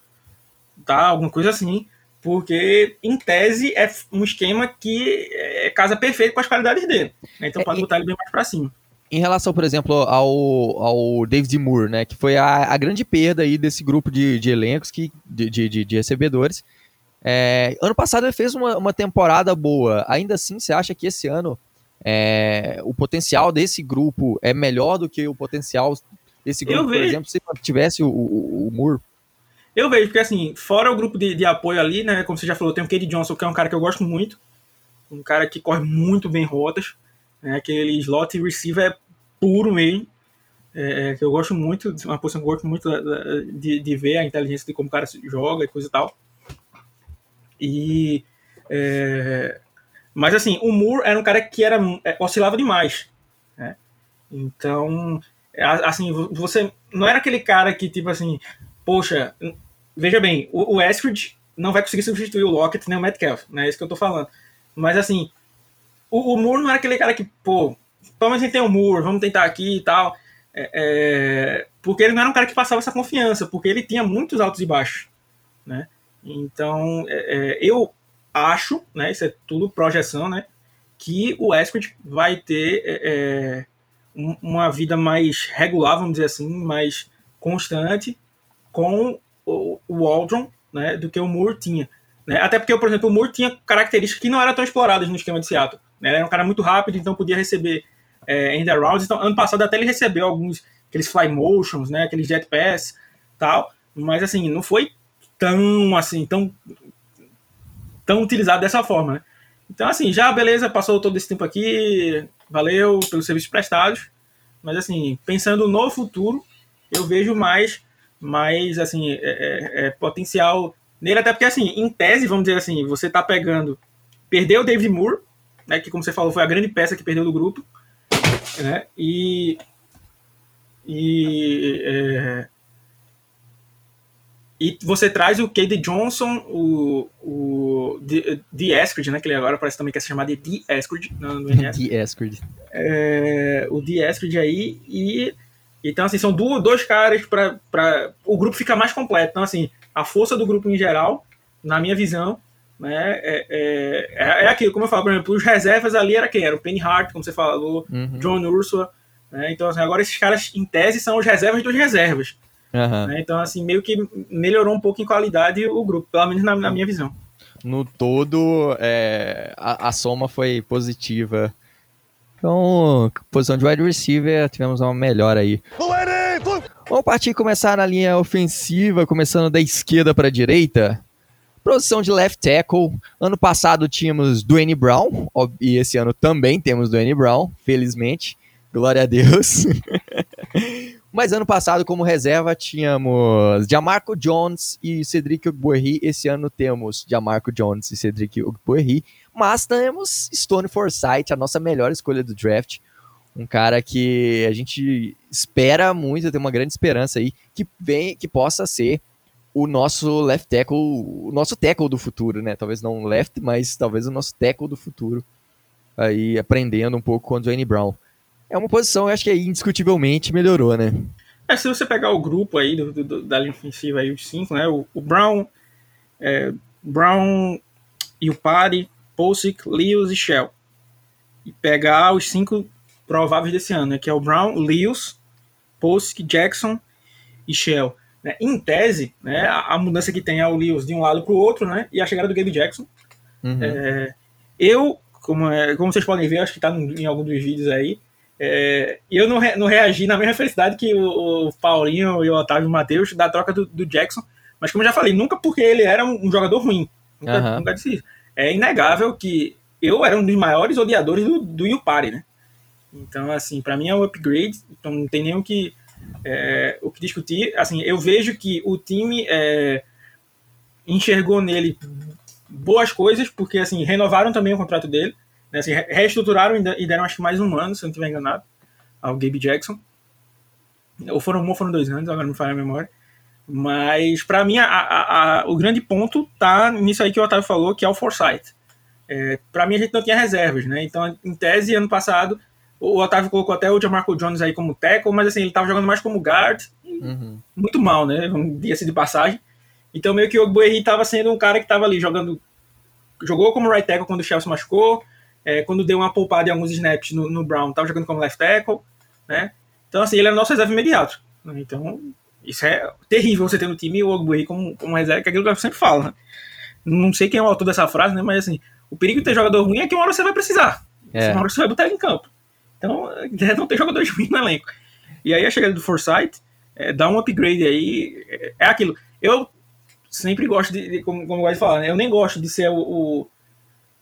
[SPEAKER 5] tá? Alguma coisa assim. Porque, em tese, é um esquema que é casa perfeito com as qualidades dele. Né? Então pode é, botar ele bem mais pra cima.
[SPEAKER 3] Em relação, por exemplo, ao, ao David Moore, né? Que foi a, a grande perda aí desse grupo de, de elencos, que, de, de, de recebedores. É, ano passado ele fez uma, uma temporada boa. Ainda assim, você acha que esse ano é, o potencial desse grupo é melhor do que o potencial desse grupo, por exemplo, se tivesse o, o, o Moore?
[SPEAKER 5] Eu vejo, porque assim, fora o grupo de, de apoio ali, né? Como você já falou, tem o Cade Johnson, que é um cara que eu gosto muito. Um cara que corre muito bem rotas. Né, aquele slot receiver é puro mesmo. É, é que eu gosto muito, uma posição que eu gosto muito de, de ver a inteligência de como o cara joga e coisa e tal. E. É, mas assim, o Moore era um cara que era, é, oscilava demais. Né? Então, assim, você não era aquele cara que, tipo assim, poxa, veja bem, o, o não vai conseguir substituir o Lockett nem o Metcalf, né? É isso que eu tô falando. Mas assim, o, o Moore não era aquele cara que, pô, pelo menos a gente tem o Moore, vamos tentar aqui e tal. É, é, porque ele não era um cara que passava essa confiança, porque ele tinha muitos altos e baixos, né? Então, é, é eu acho, né, isso é tudo projeção, né, que o Eskridge vai ter é, é, um, uma vida mais regular, vamos dizer assim, mais constante com o, o Aldron, né, do que o Moore tinha. Né? Até porque, por exemplo, o Moore tinha características que não eram tão exploradas no esquema de Seattle. Né? Ele era um cara muito rápido, então podia receber é, end. Então, ano passado até ele recebeu alguns aqueles fly motions, né, aqueles jet pass, tal. Mas assim, não foi tão assim, tão tão utilizado dessa forma, né? Então assim, já beleza, passou todo esse tempo aqui, valeu pelos serviços prestados, mas assim, pensando no futuro, eu vejo mais mais assim, é, é, é potencial nele, até porque assim, em tese, vamos dizer assim, você tá pegando perdeu o David Moore, né, que como você falou, foi a grande peça que perdeu do grupo, né? E e é, e você traz o Cade Johnson, o, o The Eskridge, né? Que ele agora parece também que é chamado de The no, no
[SPEAKER 3] The.
[SPEAKER 5] É, o The Eskridge aí. E, então, assim, são do, dois caras para O grupo fica mais completo. Então, assim, a força do grupo em geral, na minha visão, né? É, é, é, é aquilo, como eu falo, por exemplo, os reservas ali era quem? Era o Penny Hart, como você falou, uhum. John Ursula. Né? Então, assim, agora esses caras, em tese, são os reservas dos reservas. Uhum. Né? Então, assim, meio que melhorou um pouco em qualidade o grupo, pelo menos na, na minha visão.
[SPEAKER 3] No todo, é, a, a, soma foi positiva. Então, posição de wide receiver, tivemos uma melhora aí. Vamos partir começar na linha ofensiva, começando da esquerda para a direita. Posição de left tackle. Ano passado tínhamos Dwayne Brown, e esse ano também temos Dwayne Brown, felizmente. Glória a Deus. Mas ano passado, como reserva, tínhamos Jamarco Jones e Cedric Ogbuerri. Esse ano temos Jamarco Jones e Cedric Ogbuerri. Mas temos Stone Forsythe, a nossa melhor escolha do draft. Um cara que a gente espera muito, tem uma grande esperança aí, que, vem, que possa ser o nosso left tackle, o nosso tackle do futuro, né? Talvez não left, mas talvez o nosso tackle do futuro. Aí aprendendo um pouco com o Dwayne Brown é uma posição, eu acho que aí indiscutivelmente melhorou, né?
[SPEAKER 5] É, se você pegar o grupo aí do, do da linha ofensiva aí, os cinco, né? O, o Brown, é, Brown, Yupari, Posick, Lewis e Shell. E pegar os cinco prováveis desse ano, né? Que é o Brown, Lewis, Posick, Jackson e Shell. Né? Em tese, né, a, a, mudança que tem é o Lewis de um lado para o outro, né? E a chegada do Gabe Jackson. Uhum. É, eu, como, é, como vocês podem ver, acho que está em algum dos vídeos aí, é, eu não, re, não reagi na mesma felicidade que o, o Paulinho e o Otávio Matheus da troca do, do, Jackson, mas como eu já falei, nunca porque ele era um, um jogador ruim. Nunca, uhum. nunca, disse isso. É inegável que eu era um dos maiores odiadores do, do Yupari, né? Então, assim, para mim é um upgrade, então não tem nem o que, é, o que discutir. Assim, eu vejo que o time é, enxergou nele boas coisas, porque assim, renovaram também o contrato dele. Né, assim, reestruturaram e deram acho que mais um ano, se eu não estiver enganado, ao Gabe Jackson. Ou foram um ou foram dois anos, agora não me falha a memória. Mas para mim a, a, a, o grande ponto tá nisso aí que o Otávio falou, que é o foresight. É, para mim a gente não tinha reservas, né? Então, em tese, ano passado, o Otávio colocou até o Jamarco Jones aí como tackle, mas assim, ele tava jogando mais como guard. Uhum. Muito mal, né? Um dia de passagem. Então, meio que o Ogbuerri tava sendo um cara que tava ali jogando. Jogou como right tackle quando o Chelsea machucou, é, quando deu uma poupada em alguns snaps no, no Brown, estava jogando como left tackle, né? Então, assim, ele era nosso reserva imediato. Então, isso é terrível você ter no time o Ogbury como, como reserva, que é aquilo que eu sempre falo, né? Não sei quem é o autor dessa frase, né? Mas, assim, o perigo de ter jogador ruim é que uma hora você vai precisar. É. Uma hora você vai botar ele em campo. Então, é não ter jogadores ruins no elenco. E aí a chegada do Foresight é, dá um upgrade aí. É, é aquilo. Eu sempre gosto de, de como, como eu gosto de falar, né? Eu nem gosto de ser o, o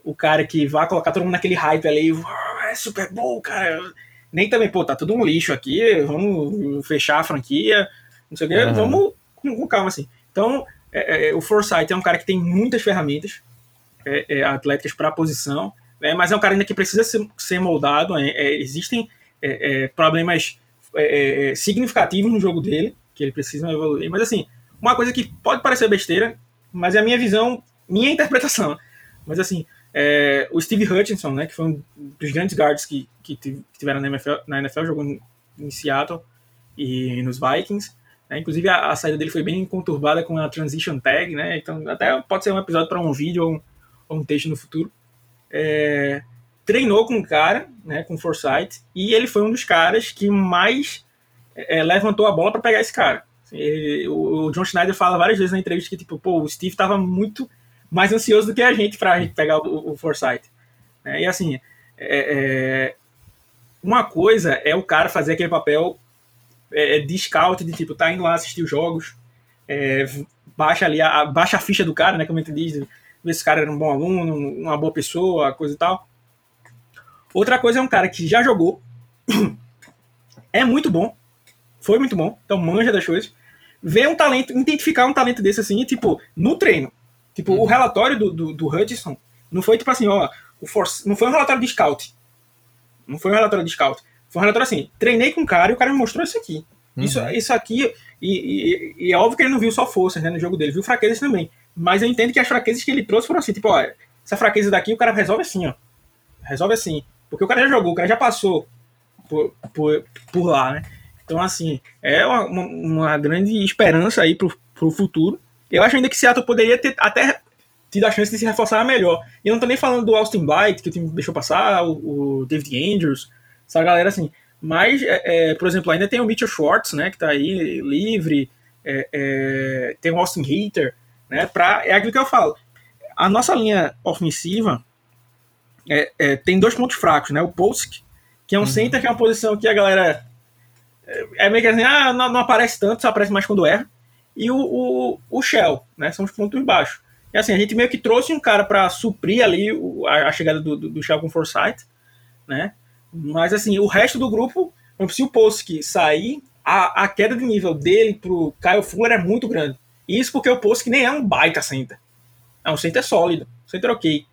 [SPEAKER 5] o cara que vai colocar todo mundo naquele hype ali, é Super Bowl, cara. Nem também, pô, tá tudo um lixo aqui, vamos fechar a franquia, não sei o quê, uhum. vamos com, calma assim. Então, é, é, o Forsyth é um cara que tem muitas ferramentas é, é atléticas para a posição, né, mas é um cara ainda que precisa ser, ser moldado. É, é, existem problemas significativos no jogo dele, que ele precisa evoluir. Mas, assim, uma coisa que pode parecer besteira, mas é a minha visão, minha interpretação. Mas, assim, o Steve Hutchinson, né, que foi um dos grandes guards que, que tiveram na NFL, na NFL jogou em Seattle e nos Vikings. Né, inclusive, a, a, saída dele foi bem conturbada com a transition tag, né, então até pode ser um episódio para um vídeo ou um, ou um, texto no futuro. É, treinou com o cara, né, com Forsyth, e ele foi um dos caras que mais é, levantou a bola para pegar esse cara. Ele, o, o, John Schneider fala várias vezes na entrevista que tipo, pô, o Steve estava muito mais ansioso do que a gente para gente pegar o, o Forsyth. É, e assim, é, é, uma coisa é o cara fazer aquele papel é, de scout, de tipo, tá indo lá assistir os jogos, é, baixa ali, a, baixa a ficha do cara, né, como a gente diz, ver se esse cara era um bom aluno, uma boa pessoa, coisa e tal. Outra coisa é um cara que já jogou, é muito bom, foi muito bom, então manja das coisas, ver um talento, identificar um talento desse assim, tipo, no treino. Tipo, o relatório do, do, do Hutchinson não foi tipo assim, ó, o force, não foi um relatório de scout. Não foi um relatório de scout. Foi um relatório assim, treinei com o cara e o cara me mostrou isso aqui. Uhum. Isso, isso aqui, e, e, e, é óbvio que ele não viu só forças né, no jogo dele, viu fraquezas também. Mas eu entendo que as fraquezas que ele trouxe foram assim, tipo, ó, essa fraqueza daqui o cara resolve assim, ó. Resolve assim. Porque o cara já jogou, o cara já passou por, por, por lá, né? Então, assim, é uma, uma, grande esperança aí pro, pro futuro. Eu acho ainda que Seattle poderia ter até tido a chance de se reforçar melhor. E eu não tô nem falando do Austin Blight, que o time deixou passar, o, o David Andrews, essa galera assim. Mas, é, é, por exemplo, ainda tem o Mitchell Schwartz, né, que tá aí livre, é, é tem o Austin Hater, né, pra, é aquilo que eu falo. A nossa linha ofensiva é, tem dois pontos fracos, né? O Polsk, que é um uhum. center, que é uma posição que a galera é, é meio que assim, ah, não, não, aparece tanto, só aparece mais quando erra. E o, o, o Shell, né? São os pontos baixos. E assim, a gente meio que trouxe um cara para suprir ali o, a, a, chegada do, do, do Shell com Foresight, né? Mas assim, o resto do grupo, se o Polsk sair, a, a queda de nível dele pro Kyle Fuller é muito grande. Isso porque o Polsk nem é um baita center. É um center sólido, center ok.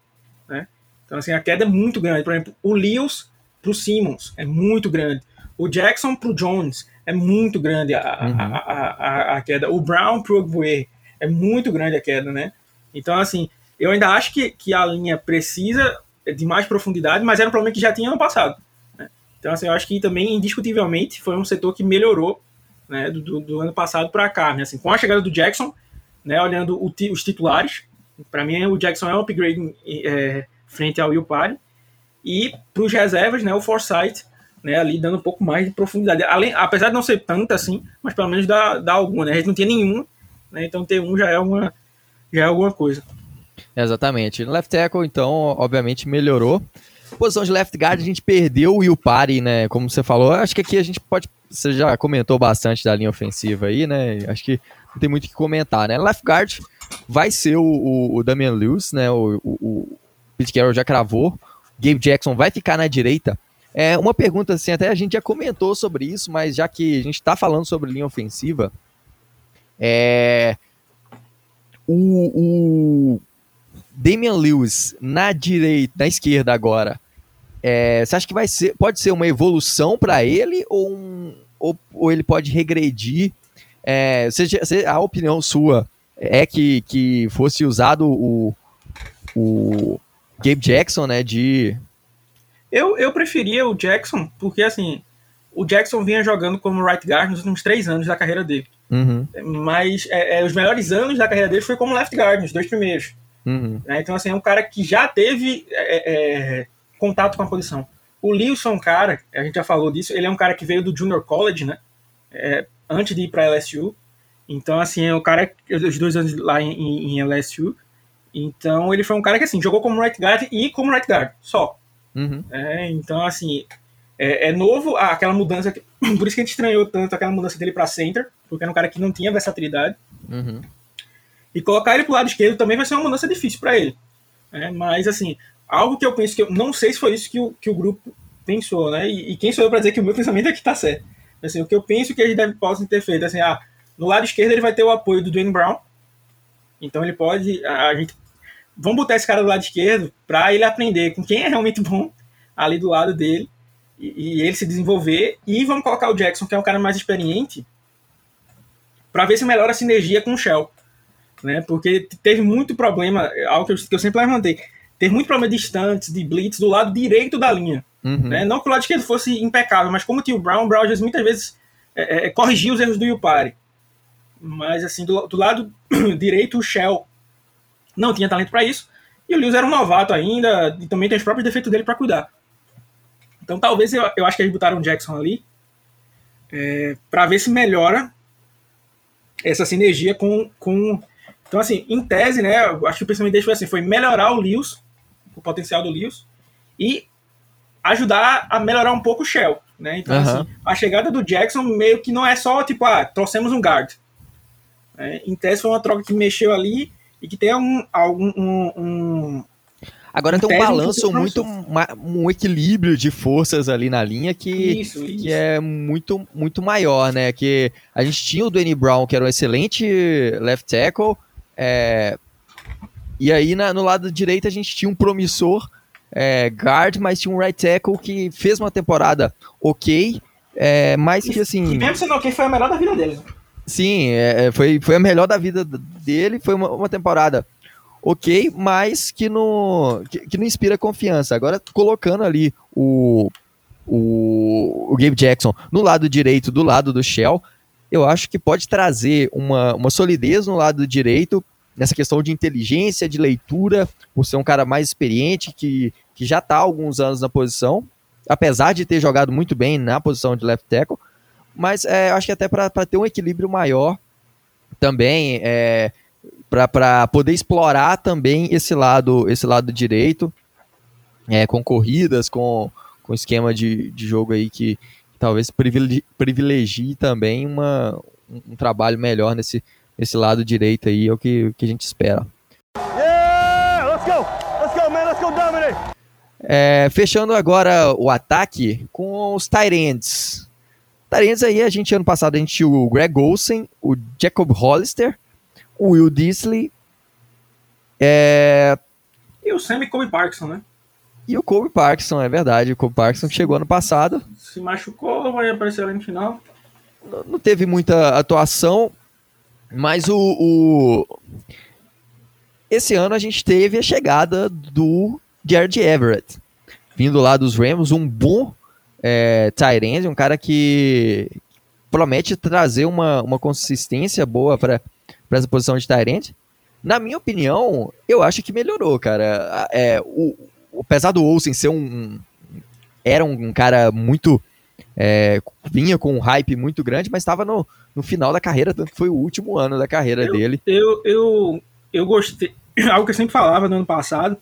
[SPEAKER 5] Né? Então, assim, a queda é muito grande. Por exemplo, o Lewis pro Simmons é muito grande. O Jackson pro Jones é muito grande a, uhum. a, a, a, queda. O Brown pro Ogbuer é muito grande a queda, né? Então, assim, eu ainda acho que, que a linha precisa de mais profundidade, mas era um problema que já tinha ano passado. Então, assim, eu acho que também, indiscutivelmente, foi um setor que melhorou né, do, do, ano passado para cá. Né? Assim, com a chegada do Jackson, né, olhando os titulares, para mim o Jackson é um upgrade é, frente ao Will Party. E para os reservas, né, o Foresight, né, ali dando um pouco mais de profundidade. Além, apesar de não ser tanta assim, mas pelo menos dá, dá alguma. Né? A gente não tinha nenhuma, né, então ter um já é, uma, já é alguma coisa.
[SPEAKER 3] Exatamente. No left tackle, então, obviamente melhorou. Posição de left guard, a gente perdeu o Will né? Como você falou, acho que aqui a gente pode. Você já comentou bastante da linha ofensiva aí, né? Acho que não tem muito o que comentar, né? Left guard vai ser o, o, o Damian Lewis, né? O, o, Pete Carroll já cravou. Gabe Jackson vai ficar na direita. É uma pergunta assim, até a gente já comentou sobre isso, mas já que a gente está falando sobre linha ofensiva, é o, o Damian Lewis na direita, na esquerda agora. É, você acha que vai ser, pode ser uma evolução para ele ou, um, ou, ou, ele pode regredir? É, seja, a opinião sua é que, que fosse usado o, o Gabe Jackson, né? De.
[SPEAKER 5] Eu, eu preferia o Jackson, porque assim, o Jackson vinha jogando como right guard nos últimos três anos da carreira dele.
[SPEAKER 3] Uhum.
[SPEAKER 5] Mas é, é, os melhores anos da carreira dele foi como left guard, nos dois primeiros.
[SPEAKER 3] Uhum.
[SPEAKER 5] É, então, assim, é um cara que já teve é, é, contato com a posição. O Lewis é um cara, a gente já falou disso, ele é um cara que veio do Junior College, né? É, antes de ir para LSU. Então, assim, é um cara, os dois anos lá em, em, em LSU. Então ele foi um cara que assim jogou como right guard e como right guard só.
[SPEAKER 3] Uhum.
[SPEAKER 5] É, então assim é, é novo ah, aquela mudança, que, por isso que a gente estranhou tanto aquela mudança dele para center, porque era um cara que não tinha versatilidade.
[SPEAKER 3] Uhum.
[SPEAKER 5] E colocar ele pro lado esquerdo também vai ser uma mudança difícil para ele. É, mas assim algo que eu penso que eu não sei se foi isso que o, que o grupo pensou, né? E, e quem sou eu para dizer que o meu pensamento é que tá certo. Assim, o que eu penso que eles devem possam ter feito, assim, ah, no lado esquerdo ele vai ter o apoio do Dwayne Brown, então ele pode. A, gente vamos botar esse cara do lado esquerdo para ele aprender com quem é realmente bom ali do lado dele e, e, ele se desenvolver. E vamos colocar o Jackson, que é um cara mais experiente, para ver se melhora a sinergia com o Shell. Né? Porque teve muito problema, algo que eu, que eu sempre levantei. Teve muito problema de estantes, de blitz do lado direito da linha.
[SPEAKER 3] Uhum.
[SPEAKER 5] Né? Não que o lado esquerdo fosse impecável, mas como tinha o Brown, o Brown muitas vezes é, é, corrigia os erros do Yupari. Mas assim, do, do lado direito, o Shell não tinha talento para isso. E o Lewis era um novato ainda, e também tem os próprios defeitos dele para cuidar. Então talvez eu, eu acho que eles botaram o Jackson ali é, para ver se melhora essa sinergia com, com. Então, assim, em tese, né? Acho que o pensamento deles foi assim: foi melhorar o Lewis, o potencial do Lewis, e ajudar a melhorar um pouco o Shell. Né? Então, uhum. assim, a chegada do Jackson meio que não é só tipo, ah, trouxemos um guard. É, em tese foi uma troca que mexeu ali e que tem algum, algum um, um
[SPEAKER 3] Agora tem um balanço muito, um equilíbrio de forças ali na linha que, isso, isso. que é muito, muito maior, né? Que a gente tinha o Danny Brown, que era um excelente left tackle, é, e aí na, no lado direito a gente tinha um promissor é, guard, mas tinha um right tackle que fez uma temporada ok, é, mas que assim... E
[SPEAKER 5] mesmo sendo ok, foi a melhor da vida dele.
[SPEAKER 3] Sim, é, é, foi, foi a melhor da vida dele, foi uma, uma temporada ok, mas que não, que, que, não inspira confiança. Agora, colocando ali o, o, o Gabe Jackson no lado direito, do lado do Shell, eu acho que pode trazer uma, uma solidez no lado direito, nessa questão de inteligência, de leitura, por ser um cara mais experiente, que, que já está há alguns anos na posição, apesar de ter jogado muito bem na posição de left tackle, mas é, acho que até para ter um equilíbrio maior também, é, para poder explorar também esse lado, esse lado direito, é, com corridas, com, com esquema de, de jogo aí que, talvez privilegie, privilegie também uma, um, um, trabalho melhor nesse, nesse lado direito aí, é o que, o que a gente espera. Yeah, let's go! Let's go, man! Let's go dominate! É, fechando agora o ataque com os Tyrants. Tyrants aí, a gente ano passado a gente tinha o Greg Olsen, o Jacob Hollister, o Will Disley. É...
[SPEAKER 5] E o Sammy Kobe Parkinson, né?
[SPEAKER 3] E o Kobe Parkinson, é verdade. O Kobe Parkinson que chegou ano passado.
[SPEAKER 5] Se machucou, vai aparecer ali no final.
[SPEAKER 3] Não, não teve muita atuação, mas o, o, Esse ano a gente teve a chegada do Jared Everett. Vindo lá dos Rams, um bom é, Tyrande, um cara que promete trazer uma, uma consistência boa para essa posição de Tyrant. Na minha opinião, eu acho que melhorou, cara. É, o, apesar do Olsen ser um. Era um cara muito. É, vinha com um hype muito grande, mas estava no, no final da carreira, tanto que foi o último ano da carreira
[SPEAKER 5] eu,
[SPEAKER 3] dele.
[SPEAKER 5] Eu, eu, eu gostei. Algo que eu sempre falava no ano passado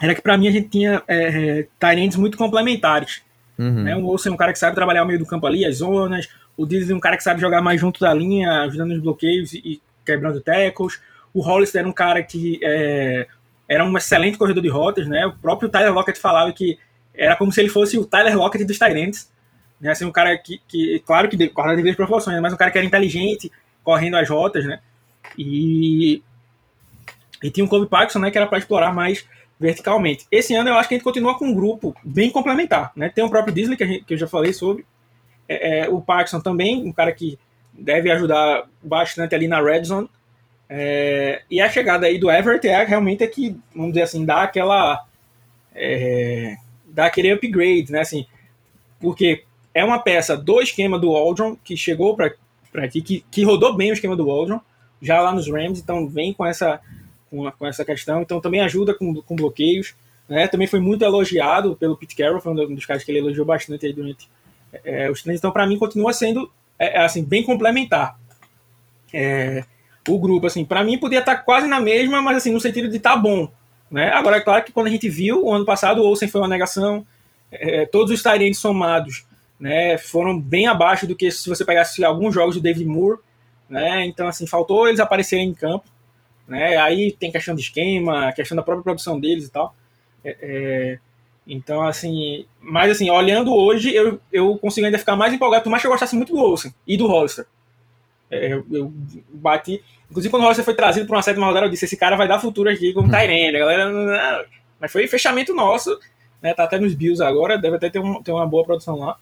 [SPEAKER 5] era que para mim a gente tinha é, Tyrants muito complementares. Uhum. Né? O Olsen é um cara que sabe trabalhar o meio do campo ali, as zonas. O Disney é um cara que sabe jogar mais junto da linha, ajudando nos bloqueios e, quebrando tackles. O Hollister era um cara que é, era um excelente corredor de rotas, né? O próprio Tyler Lockett falava que era como se ele fosse o Tyler Lockett dos Tyrants. Né? Assim, um cara que, que claro que guarda devidas proporções, mas um cara que era inteligente, correndo as rotas, né? E, e tinha o Kobe Parkinson, né? Que era para explorar mais verticalmente. Esse ano eu acho que a gente continua com um grupo bem complementar, né? Tem o próprio Disney, que, gente, que eu já falei sobre, é, é, o Parkinson também, um cara que deve ajudar bastante ali na red zone. É, e a chegada aí do Everett é realmente é que, vamos dizer assim, dá aquela. É, dá aquele upgrade, né? Assim, porque é uma peça do esquema do Aldron que chegou para aqui, que, que rodou bem o esquema do Aldron, já lá nos Rams, então vem com essa, com, com essa questão, então também ajuda com, com bloqueios. Né? Também foi muito elogiado pelo Pete Carroll, foi um dos caras que ele elogiou bastante aí durante é, os treinos, então, para mim, continua sendo é, é, assim, bem complementar. É, o grupo, assim, para mim podia estar tá quase na mesma, mas assim, no sentido de estar tá bom. Né? Agora, é claro que quando a gente viu, o ano passado, o Olsen foi uma negação, é, todos os Tyrants somados né, foram bem abaixo do que se você pegasse alguns jogos do David Moore. Né? Então, assim, faltou eles aparecerem em campo. Né? Aí tem questão de esquema, questão da própria produção deles e tal. É, é então, assim, mas assim, olhando hoje, eu, eu consigo ainda ficar mais empolgado, por mais que eu gostasse muito do Olsen e do Hollister. É, eu, eu, bati. Inclusive, quando o Hollister foi trazido para uma sétima rodada, eu disse: esse cara vai dar futuro aqui como Tyrande. A galera. Mas foi fechamento nosso, né? Tá até nos Bills agora, deve até ter, um, ter uma boa produção lá.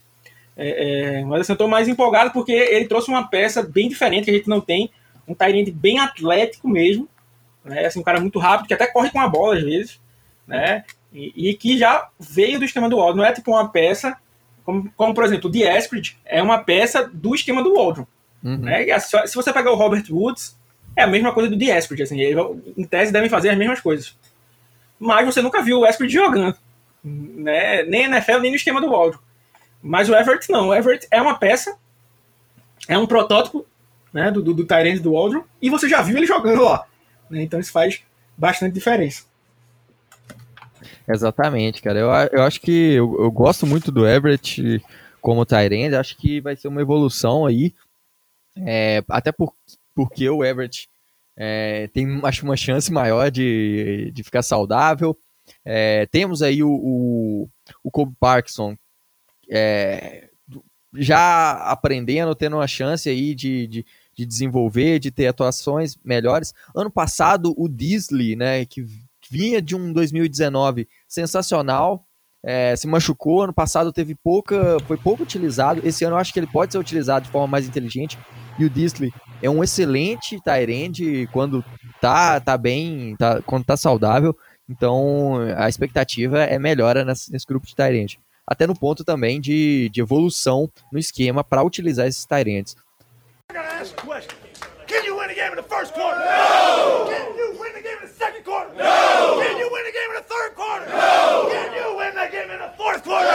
[SPEAKER 5] É, é, mas assim, eu tô mais empolgado porque ele trouxe uma peça bem diferente que a gente não tem. Um Tyrande bem atlético mesmo. Né? Assim, um cara muito rápido, que até corre com a bola às vezes. Né? E, e, que já veio do esquema do Waldron. Não é tipo uma peça, como, como por exemplo, o The Esprit é uma peça do esquema do Waldron. Uhum. Né? Se você pegar o Robert Woods, é a mesma coisa do The Esprit. Assim, ele, em tese devem fazer as mesmas coisas. mas você nunca viu o Everett jogando. Né? Nem na NFL, nem no esquema do Waldron. Mas o Everett não. O Everett é uma peça, é um protótipo né, do, do, do Tyrande do Waldron, e você já viu ele jogando lá. Né? Então isso faz bastante diferença.
[SPEAKER 3] Exatamente, cara. Eu, eu acho que eu, eu gosto muito do Everett como Tyrande, acho que vai ser uma evolução aí. É, até por, porque o Everett é, tem acho uma chance maior de, de ficar saudável. É, temos aí o, o, o Kobe Parkinson é, já aprendendo, tendo uma chance aí de, de, de desenvolver, de ter atuações melhores. Ano passado, o Disley, né, que vinha de um 2019 sensacional, é, se machucou. Ano passado teve pouca, foi pouco utilizado. Esse ano eu acho que ele pode ser utilizado de forma mais inteligente. E o Disley é um excelente Tyrande quando tá, tá bem, tá, quando tá saudável. Então a expectativa é melhora nesse, nesse grupo de Tyrande. Até no ponto também de, de evolução no esquema para utilizar esses Tyrands. Can you win a game in the first quarter? No! Can you win the game in the second quarter? No! Can you win the game in the third quarter? No! Can you win the game in the fourth quarter?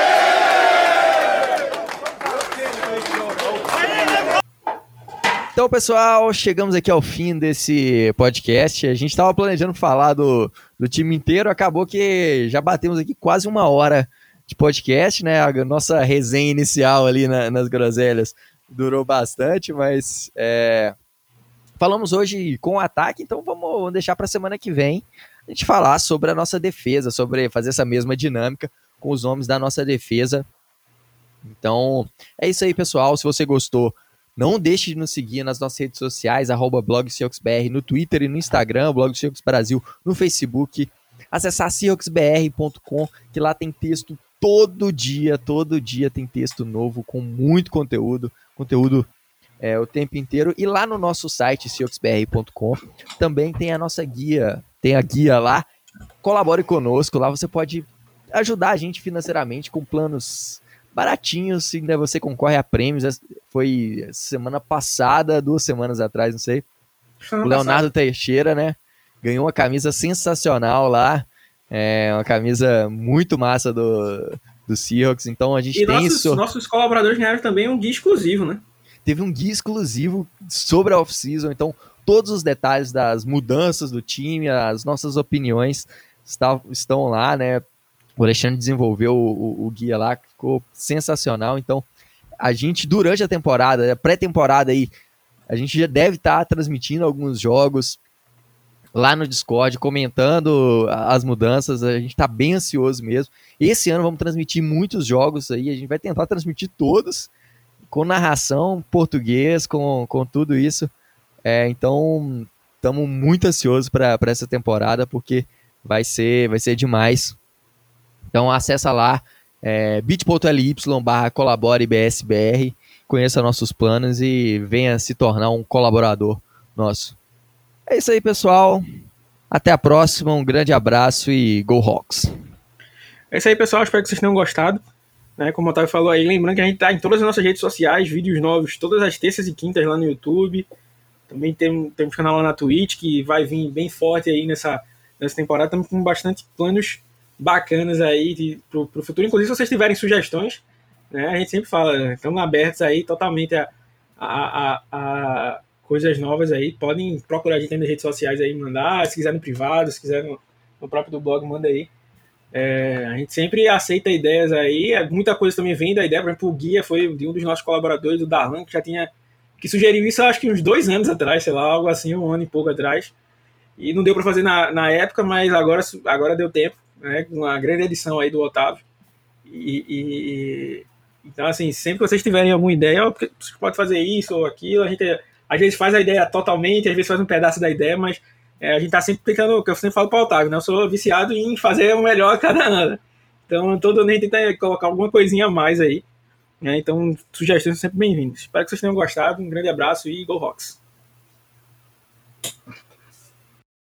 [SPEAKER 3] Então, pessoal, chegamos aqui ao fim desse podcast. A gente estava planejando falar do, do time inteiro, acabou que já batemos aqui quase uma hora de podcast, né? A nossa resenha inicial ali na, nas groselhas durou bastante, mas é, falamos hoje com o ataque, então vamos deixar para a semana que vem a gente falar sobre a nossa defesa, sobre fazer essa mesma dinâmica com os nomes da nossa defesa. Então, é isso aí, pessoal. Se você gostou, não deixe de nos seguir nas nossas redes sociais, arroba no Twitter e no Instagram, blog Brasil, no Facebook. Acessar seahawksbr.com, que lá tem texto todo dia, todo dia tem texto novo com muito conteúdo, conteúdo é, o tempo inteiro. E lá no nosso site, seahawksbr.com, também tem a nossa guia, tem a guia lá. Colabore conosco, lá você pode ajudar a gente financeiramente com planos baratinhos, ainda você concorre a prêmios. Foi semana passada, duas semanas atrás, não sei. o Leonardo Teixeira, né? Ganhou uma camisa sensacional lá. É uma camisa muito massa do, do Seahawks. Então a gente
[SPEAKER 5] e
[SPEAKER 3] tem
[SPEAKER 5] nossos,
[SPEAKER 3] isso.
[SPEAKER 5] Nossos colaboradores ganharam também um guia exclusivo, né?
[SPEAKER 3] Teve um guia exclusivo sobre a off-season. Então todos os detalhes das mudanças do time, as nossas opiniões está, estão lá, né? O Alexandre desenvolveu o, o, o guia lá, ficou sensacional. Então, a gente, durante a temporada, a pré-temporada aí, a gente já deve estar tá transmitindo alguns jogos lá no Discord, comentando as mudanças. A gente está bem ansioso mesmo. Esse ano vamos transmitir muitos jogos aí, a gente vai tentar transmitir todos com narração português, com, com tudo isso. É, então, estamos muito ansiosos para essa temporada, porque vai ser, vai ser demais. Então acessa lá é, bit.ly barra colabore BSBR, conheça nossos planos e venha se tornar um colaborador nosso. É isso aí, pessoal. Até a próxima, um grande abraço e Go Hawks!
[SPEAKER 5] É isso aí, pessoal. Espero que vocês tenham gostado. Né, como o Otávio falou aí, lembrando que a gente está em todas as nossas redes sociais, vídeos novos todas as terças e quintas lá no YouTube. Também tem, temos canal lá na Twitch que vai vir bem forte aí nessa, nessa temporada. Estamos com bastante planos bacanas aí para o futuro. Inclusive, se vocês tiverem sugestões, né, a gente sempre fala, estamos abertos aí totalmente a, a, a, a, coisas novas aí. Podem procurar a gente nas redes sociais aí, mandar, se quiser no privado, se quiser no, no próprio do blog, manda aí. É, a gente sempre aceita ideias aí, muita coisa também vem da ideia, por exemplo, o Guia foi de um dos nossos colaboradores, o Darlan, que já tinha, que sugeriu isso acho que uns dois anos atrás, sei lá, algo assim, um ano e pouco atrás, e não deu para fazer na, na época, mas agora, agora deu tempo, né, uma grande edição aí do Otávio. E, e, então, assim, sempre que vocês tiverem alguma ideia, você pode fazer isso ou aquilo, a gente às vezes faz a ideia totalmente, às vezes faz um pedaço da ideia, mas é, a gente tá sempre tentando, que eu sempre falo para o Otávio, né, eu sou viciado em fazer o melhor a cada ano. Então, todo ano a gente tenta colocar alguma coisinha a mais aí. Né, então, sugestões são sempre bem-vindas. Espero que vocês tenham gostado. Um grande abraço e Go Rocks!